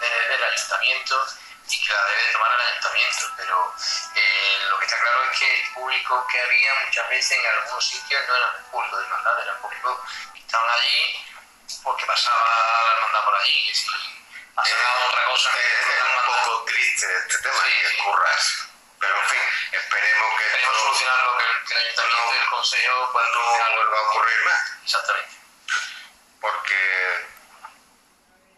Speaker 2: del ayuntamiento y que la debe tomar el ayuntamiento, pero eh, lo que está claro es que el público que había muchas veces en algunos sitios no era el público de hermandad, era el público que estaban allí porque pasaba la hermandad por allí, que si pasaba otra cosa...
Speaker 1: Es, un poco triste este tema, sí, que ocurra pero en fin, esperemos que.
Speaker 2: Esperemos solucionarlo, que, que el ayuntamiento y el consejo puedan
Speaker 1: no vuelva a ocurrir más.
Speaker 2: Exactamente.
Speaker 1: Porque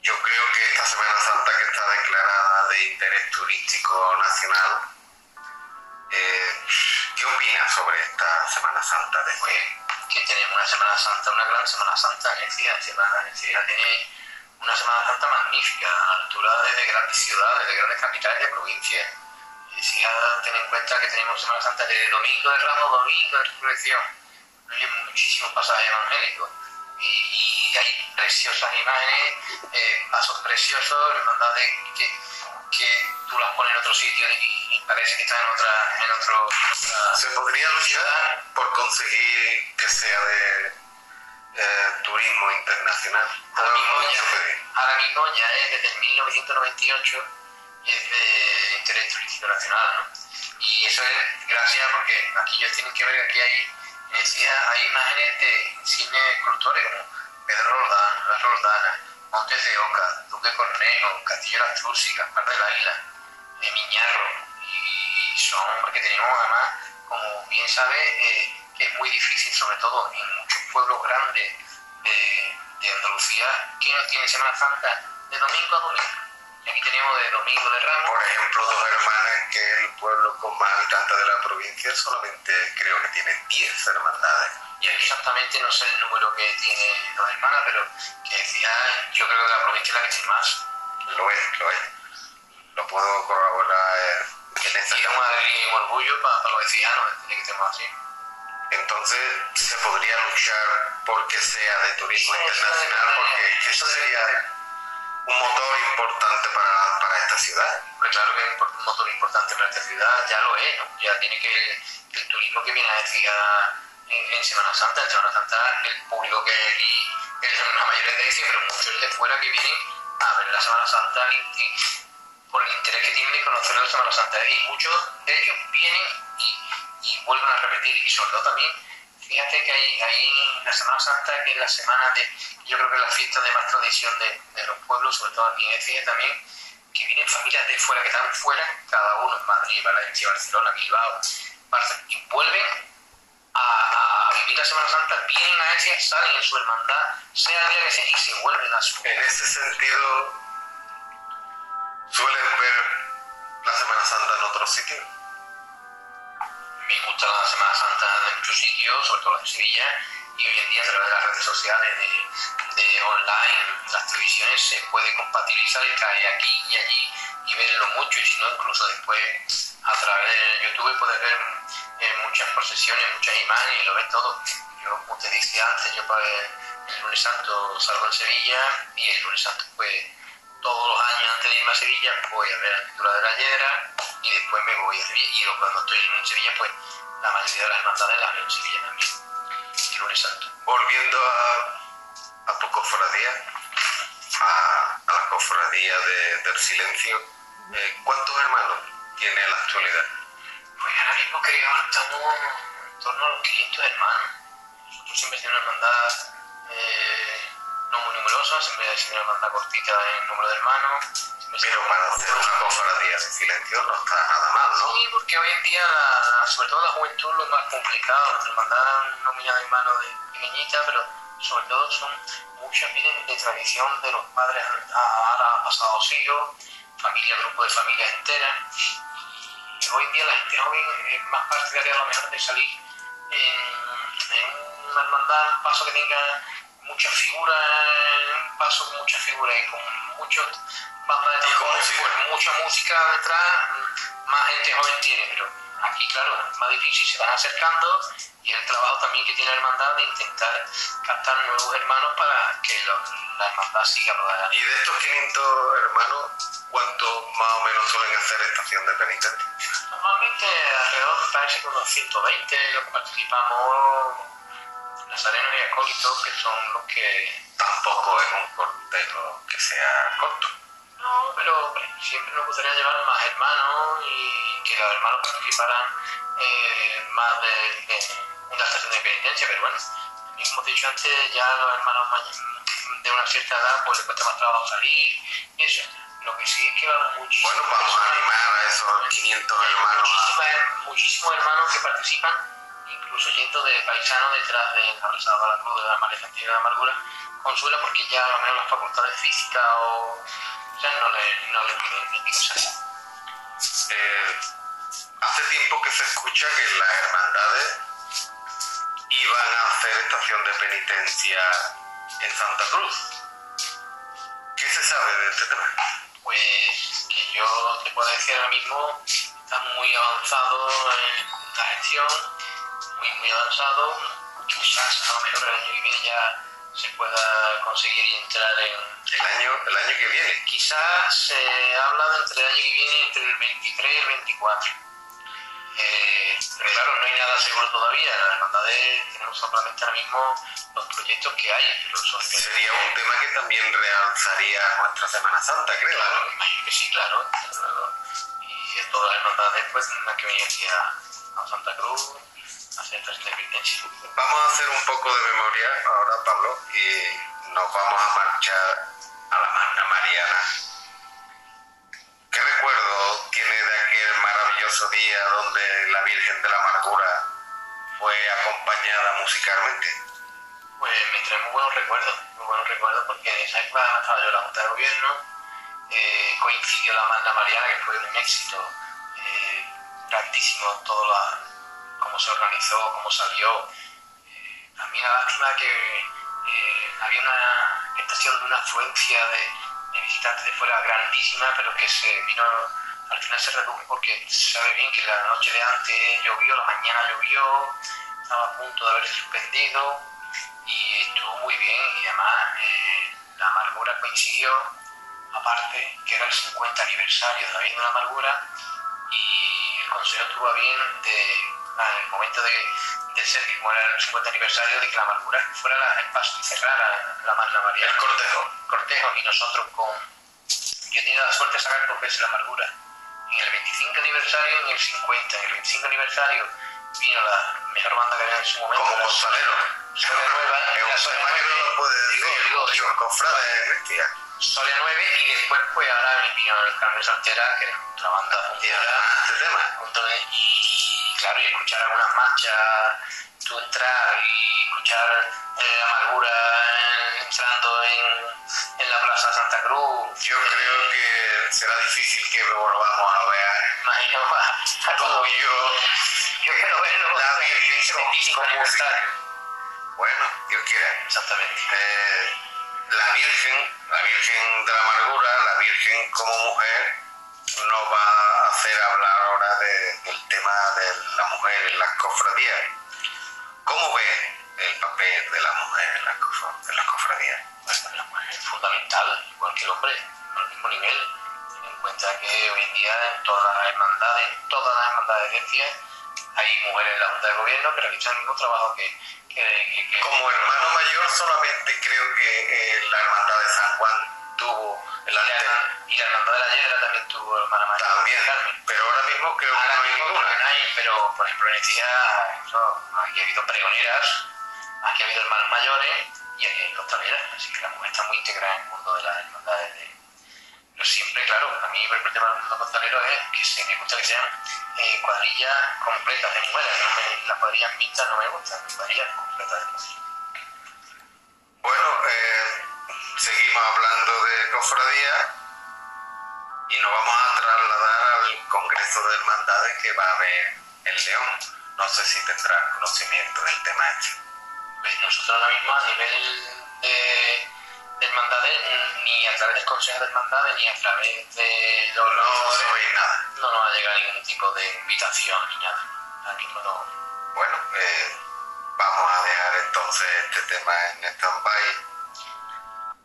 Speaker 1: yo creo que esta Semana Santa que está declarada de interés turístico nacional, eh, ¿qué opinas sobre esta Semana Santa?
Speaker 2: Después? Pues, que tenemos una Semana Santa, una gran Semana Santa en Ecija. Ecija tiene una Semana Santa magnífica, a altura de grandes ciudades, de grandes capitales de provincias si ten en cuenta que tenemos Semana Santa de domingo de Ramos, domingo de Resurrección, hay muchísimos pasajes evangélicos y, hay preciosas imágenes, eh, pasos preciosos, hermandades que, que tú las pones en otro sitio y, parece que están en otra, en otro
Speaker 1: ¿Se podría luchar por conseguir que sea de eh, turismo internacional?
Speaker 2: Ahora mismo ya es desde 1998 es de interés turístico nacional, ¿no? Y eso es gracias porque aquí ellos tienen que ver que aquí hay, decía, hay imágenes de cine escultores como Pedro Roldán, La Roldana, Montes de Oca, Duque Cornejo, Castillo de Astruzzi, Gaspar de la Isla, de Miñarro, y son porque tenemos además, como bien sabe, eh, que es muy difícil, sobre todo en muchos pueblos grandes de, de Andalucía, que no tienen Semana Santa de domingo a domingo aquí tenemos de Domingo de Ramos.
Speaker 1: Por ejemplo, dos hermanas que el pueblo con más habitantes de la provincia solamente creo que tiene 10 hermandades.
Speaker 2: Y aquí exactamente no sé el número que tiene dos hermanas, pero que decía, yo creo que la provincia es la que tiene más.
Speaker 1: Lo es, lo es. Lo puedo corroborar
Speaker 2: en Y una alegría y un orgullo para, para los vecinos, tiene que tener así.
Speaker 1: Entonces se podría luchar porque sea de turismo internacional, porque eso sería un motor importante para, para esta ciudad.
Speaker 2: Pues claro que es un motor importante para esta ciudad, ya lo es, ¿no? Ya tiene que el turismo que viene a decir en, Semana Santa, en Semana Santa el público que aquí, que es una mayoría de pero muchos de fuera que vienen a ver la Semana Santa y, por el interés que tienen de conocer la Semana Santa. Y muchos de ellos vienen y, y vuelven a repetir, y sobre todo también Fíjate que hay, hay la Semana Santa, que es la semana de, yo creo que es la fiesta de más tradición de, de los pueblos, sobre todo aquí en Ecija también, que vienen familias de fuera, que están fuera, cada uno en Madrid, Valencia, Barcelona, Bilbao, y vuelven a, a, vivir la Semana Santa, vienen a Ecija, salen en su hermandad, sea el día que sea, y se vuelven a su...
Speaker 1: En ese sentido, ¿suelen ver la Semana Santa en otros sitios?
Speaker 2: me gusta la Semana Santa de muchos sitios, sobre todo en Sevilla, y hoy en día a través de las redes sociales, de, de online, las televisiones, se puede compatibilizar y caer aquí y allí y verlo mucho y si no incluso después a través de YouTube puedes ver eh, muchas procesiones, muchas imágenes y lo ves todo. Yo, como te dije antes, yo para el lunes santo salgo en Sevilla y el lunes santo pues todos los años antes de irme a Sevilla voy a ver la pintura de la hiedra y después me voy a Sevilla y cuando estoy en Sevilla pues la mayoría de las hermandades las veo en Sevilla también, el lunes santo.
Speaker 1: Volviendo a, a tu cofradía, a, a la cofradía de, del silencio, eh, ¿cuántos hermanos tiene en la actualidad?
Speaker 2: Pues ahora mismo creo que estamos en torno a los 500 hermanos. Nosotros siempre tenemos una hermandad eh, no muy numerosa, siempre ha sido una hermandad cortita en número de hermanos.
Speaker 1: Pero para hacer una cofradía de silencio no está nada mal, ¿no?
Speaker 2: Sí, porque hoy en día, la- sobre todo la juventud, lo más complicado. Nuestra hermandad nominada de hermanos de pequeñita, pero sobre todo son muchas vienen de tradición de los padres a- a- a pasados siglos, familia, grupo de familias enteras. Y hoy en día la gente joven es más partidaria a lo mejor de salir en, en una hermandad, paso que tenga muchas figuras, paso con muchas figuras y con muchos bandas de
Speaker 1: con música.
Speaker 2: mucha música detrás, más gente joven tiene, pero aquí claro, es más difícil, se van acercando y el trabajo también que tiene la hermandad de intentar captar nuevos hermanos para que lo- la hermandad siga adelante.
Speaker 1: Y de estos 500 hermanos, ¿cuántos más o menos suelen hacer estación de penitencia?
Speaker 2: Normalmente alrededor parece que unos 120 los participamos, nazarenos y acólitos, que son los que...
Speaker 1: Tampoco es un cortejo que sea corto.
Speaker 2: No, pero siempre nos gustaría llevar más hermanos y que los hermanos participaran eh, más de, de- en la estación de penitencia, pero bueno, como te he dicho antes, ya a los hermanos de una cierta edad pues les cuesta más trabajo salir y eso. Lo que sí es que va muchísimo.
Speaker 1: Bueno, vamos a animar a esos 500 hermanos a...
Speaker 2: Muchísimas- muchísimos hermanos que participan, incluso yendo de paisano detrás de la abrazada a la cruz de la Santiago de la Amargura, consuela porque ya a lo mejor las facultades físicas o ya no le, no le piden.
Speaker 1: Eh, hace tiempo que se escucha que las hermandades iban a hacer estación de penitencia en Santa Cruz. ¿Qué se sabe de este tema?
Speaker 2: Pues que yo te puedo decir ahora mismo, está muy avanzado en la gestión, muy, muy avanzado. Quizás a lo mejor el año que viene ya se pueda conseguir y entrar en,
Speaker 1: El año, el año que viene.
Speaker 2: Quizás se habla de entre el año que viene, entre el 23 y el 24. Eh, pero claro, no hay nada seguro todavía. La hermandades tenemos solamente ahora mismo los proyectos que hay, pero son
Speaker 1: Sería un tema que también realzaría nuestra Semana Santa, creo.
Speaker 2: Claro, imagino que sí, claro. Y todas las hermandades, pues tendrán que venir aquí a, a Santa Cruz a.
Speaker 1: Vamos a hacer un poco de memoria ahora, Pablo, y nos vamos a marchar a la Magna Mariana. ¿Qué recuerdo tiene de aquel maravilloso día donde la Virgen de la Amargura fue acompañada musicalmente?
Speaker 2: Pues me trae muy buenos recuerdos, muy buenos recuerdos porque en esa época estaba yo en la Junta de Gobierno, eh, coincidió la Magna Mariana, que fue un éxito eh, grandísimo, todo la, cómo se organizó, cómo salió. Eh, a mí la lástima que eh, había una estación de una afluencia de, de visitantes de fuera grandísima, pero que se vino, al final se redujo porque se sabe bien que la noche de antes llovió, la mañana llovió, estaba a punto de haberse suspendido y estuvo muy bien y además eh, la amargura coincidió, aparte que era el 50 aniversario de la la Amargura y el Consejo tuvo bien de, en el momento de, de ser, que era el 50 aniversario, de que la amargura fuera la- el paso y cerrara la Magna María.
Speaker 1: El cortejo.
Speaker 2: cortejo y nosotros con... Yo he tenido la suerte de sacar dos veces la amargura. En el 25 aniversario y en el 50. En el 25 aniversario vino la mejor banda que había en su momento.
Speaker 1: Como costalero.
Speaker 2: Soria Nueva.
Speaker 1: Es
Speaker 2: la
Speaker 1: un
Speaker 2: Soria
Speaker 1: tema que no
Speaker 2: Nueva,
Speaker 1: lo puede
Speaker 2: digo,
Speaker 1: decir
Speaker 2: digo,
Speaker 1: mucho,
Speaker 2: digo,
Speaker 1: cofrades, Cristian.
Speaker 2: Soria 9 y después pues ahora vino el Carmen Santera, que era otra banda
Speaker 1: este tema.
Speaker 2: y, claro, y escuchar algunas marchas, tú entrar y escuchar eh, Amargura entrando en, en la Plaza Santa Cruz.
Speaker 1: Yo creo que será difícil que volvamos a ver
Speaker 2: Imagino (laughs) a, a todo.
Speaker 1: yo
Speaker 2: Yo quiero verlo
Speaker 1: La Virgen con-
Speaker 2: 75
Speaker 1: con.
Speaker 3: Bueno, Dios quiera.
Speaker 2: Exactamente.
Speaker 3: Eh, la Virgen, la Virgen de la Amargura, la Virgen como mujer, nos va a hacer hablar ahora de- del tema de la mujer en las cofradías. ¿Cómo ve el papel de la mujer en las, en las cofradías?
Speaker 2: Bueno, la mujer es fundamental, igual que el hombre, al mismo nivel. Ten en cuenta que hoy en día en todas las hermandades, en todas las hermandades de Grecia, hay mujeres en la Junta de Gobierno que realizan el mismo trabajo que... que, que- que-
Speaker 3: Como hermano mayor solamente creo que eh, la hermandad de San Juan tuvo el
Speaker 2: y, la, hermandad de la Hiedra también tuvo hermana mayor.
Speaker 3: también, pero ahora mismo creo que
Speaker 2: Ahora
Speaker 3: no hay
Speaker 2: mismo porque no hay, pero por ejemplo en eso, aquí ha habido pregoneras, aquí ha habido hermanos mayores y aquí hay costaleras, así que la mujer está muy integrada en el mundo de las hermandades. De... Pero siempre, claro, a mí el tema del mundo costalero es que se me gusta que sean eh, cuadrillas completas de mujeres, no me- las cuadrillas mixtas no me gustan, cuadrillas completas de mujeres.
Speaker 3: Seguimos hablando de cofradía y nos vamos a trasladar al Congreso de Hermandades que va a haber en León. No sé si tendrás conocimiento del tema este.
Speaker 2: Pues nosotros ahora mismo a nivel de, de hermandades, ni a través del Consejo de Hermandades, ni a través de los
Speaker 3: No nada.
Speaker 2: no nos ha llegado ningún tipo de invitación ni nada. No.
Speaker 3: Bueno, eh, vamos a dejar entonces este tema en stand-by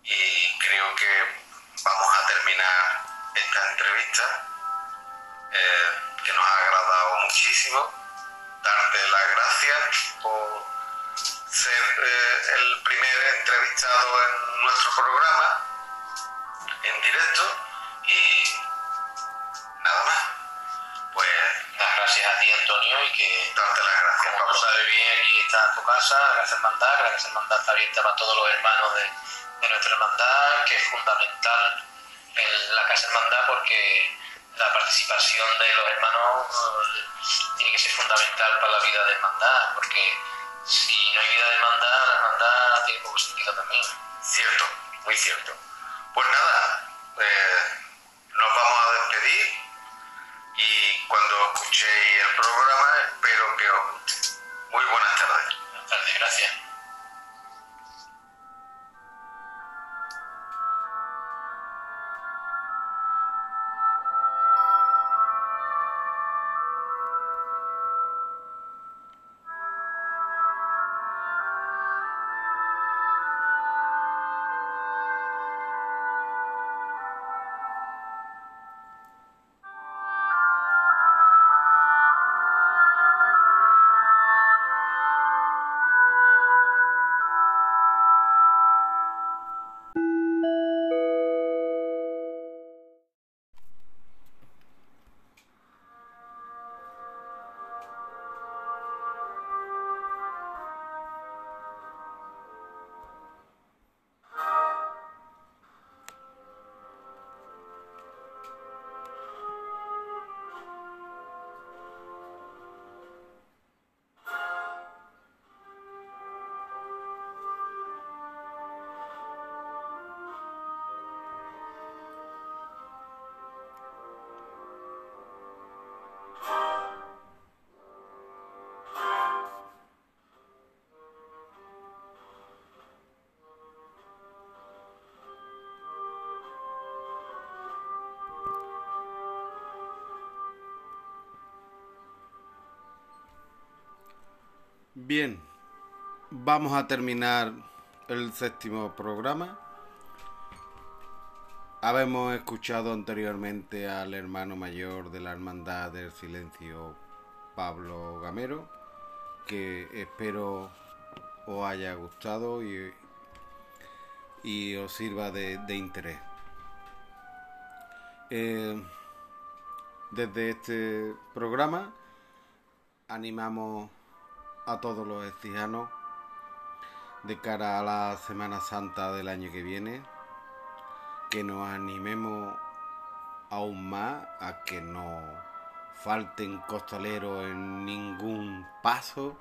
Speaker 3: y creo que vamos a terminar esta entrevista eh, que nos ha agradado muchísimo. Darte las gracias por ser eh, el primer entrevistado en nuestro programa en directo y nada más. Pues
Speaker 2: Las gracias a ti, Antonio, y que,
Speaker 3: darte las gracias,
Speaker 2: como tú sabes bien, aquí está tu casa, Casa Hermandad, Casa Hermandad está abierta para todos los hermanos de, de nuestra hermandad, que es fundamental en la Casa Hermandad porque la participación de los hermanos eh, tiene que ser fundamental para la vida de hermandad, porque si no hay vida de hermandad, la hermandad tiene poco sentido también.
Speaker 3: Cierto, muy cierto. Pues nada, eh, nos vamos a despedir y cuando escuchéis el programa espero que os guste. Muy buenas tardes.
Speaker 2: Buenas tardes, gracias.
Speaker 1: Bien, vamos a terminar el séptimo programa. Habemos escuchado anteriormente al hermano mayor de la Hermandad del Silencio, Pablo Gamero, que espero os haya gustado y, y os sirva de, de interés. Eh, desde este programa animamos a todos los estijanos de cara a la Semana Santa del año que viene que nos animemos aún más a que no falten costaleros en ningún paso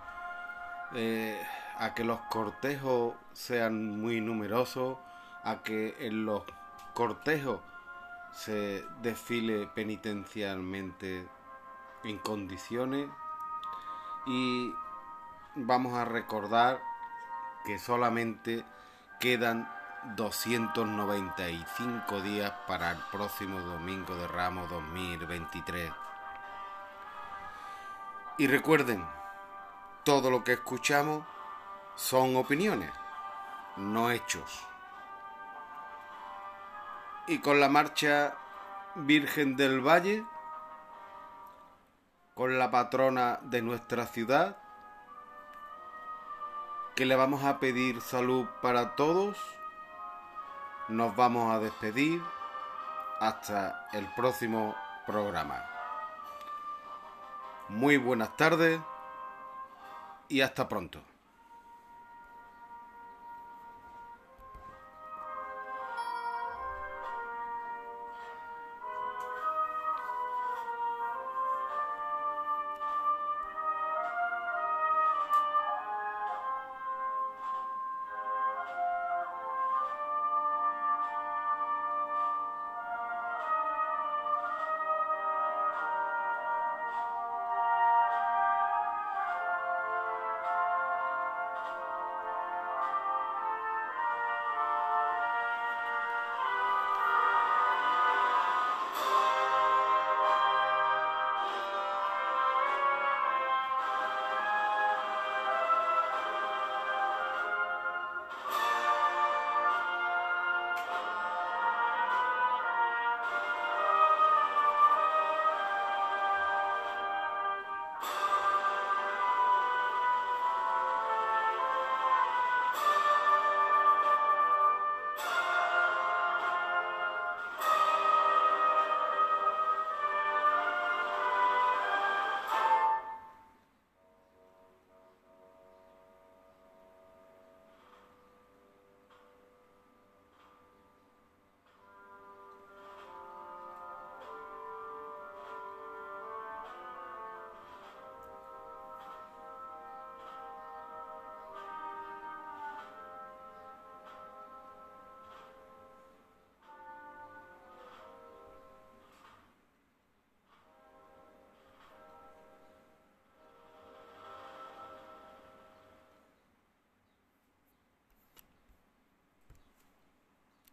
Speaker 1: eh, a que los cortejos sean muy numerosos a que en los cortejos se desfile penitencialmente en condiciones y vamos a recordar que solamente quedan 295 días para el próximo domingo de Ramos 2023. Y recuerden, todo lo que escuchamos son opiniones, no hechos. Y con la marcha Virgen del Valle, con la patrona de nuestra ciudad, que le vamos a pedir salud para todos, nos vamos a despedir hasta el próximo programa. Muy buenas tardes y hasta pronto.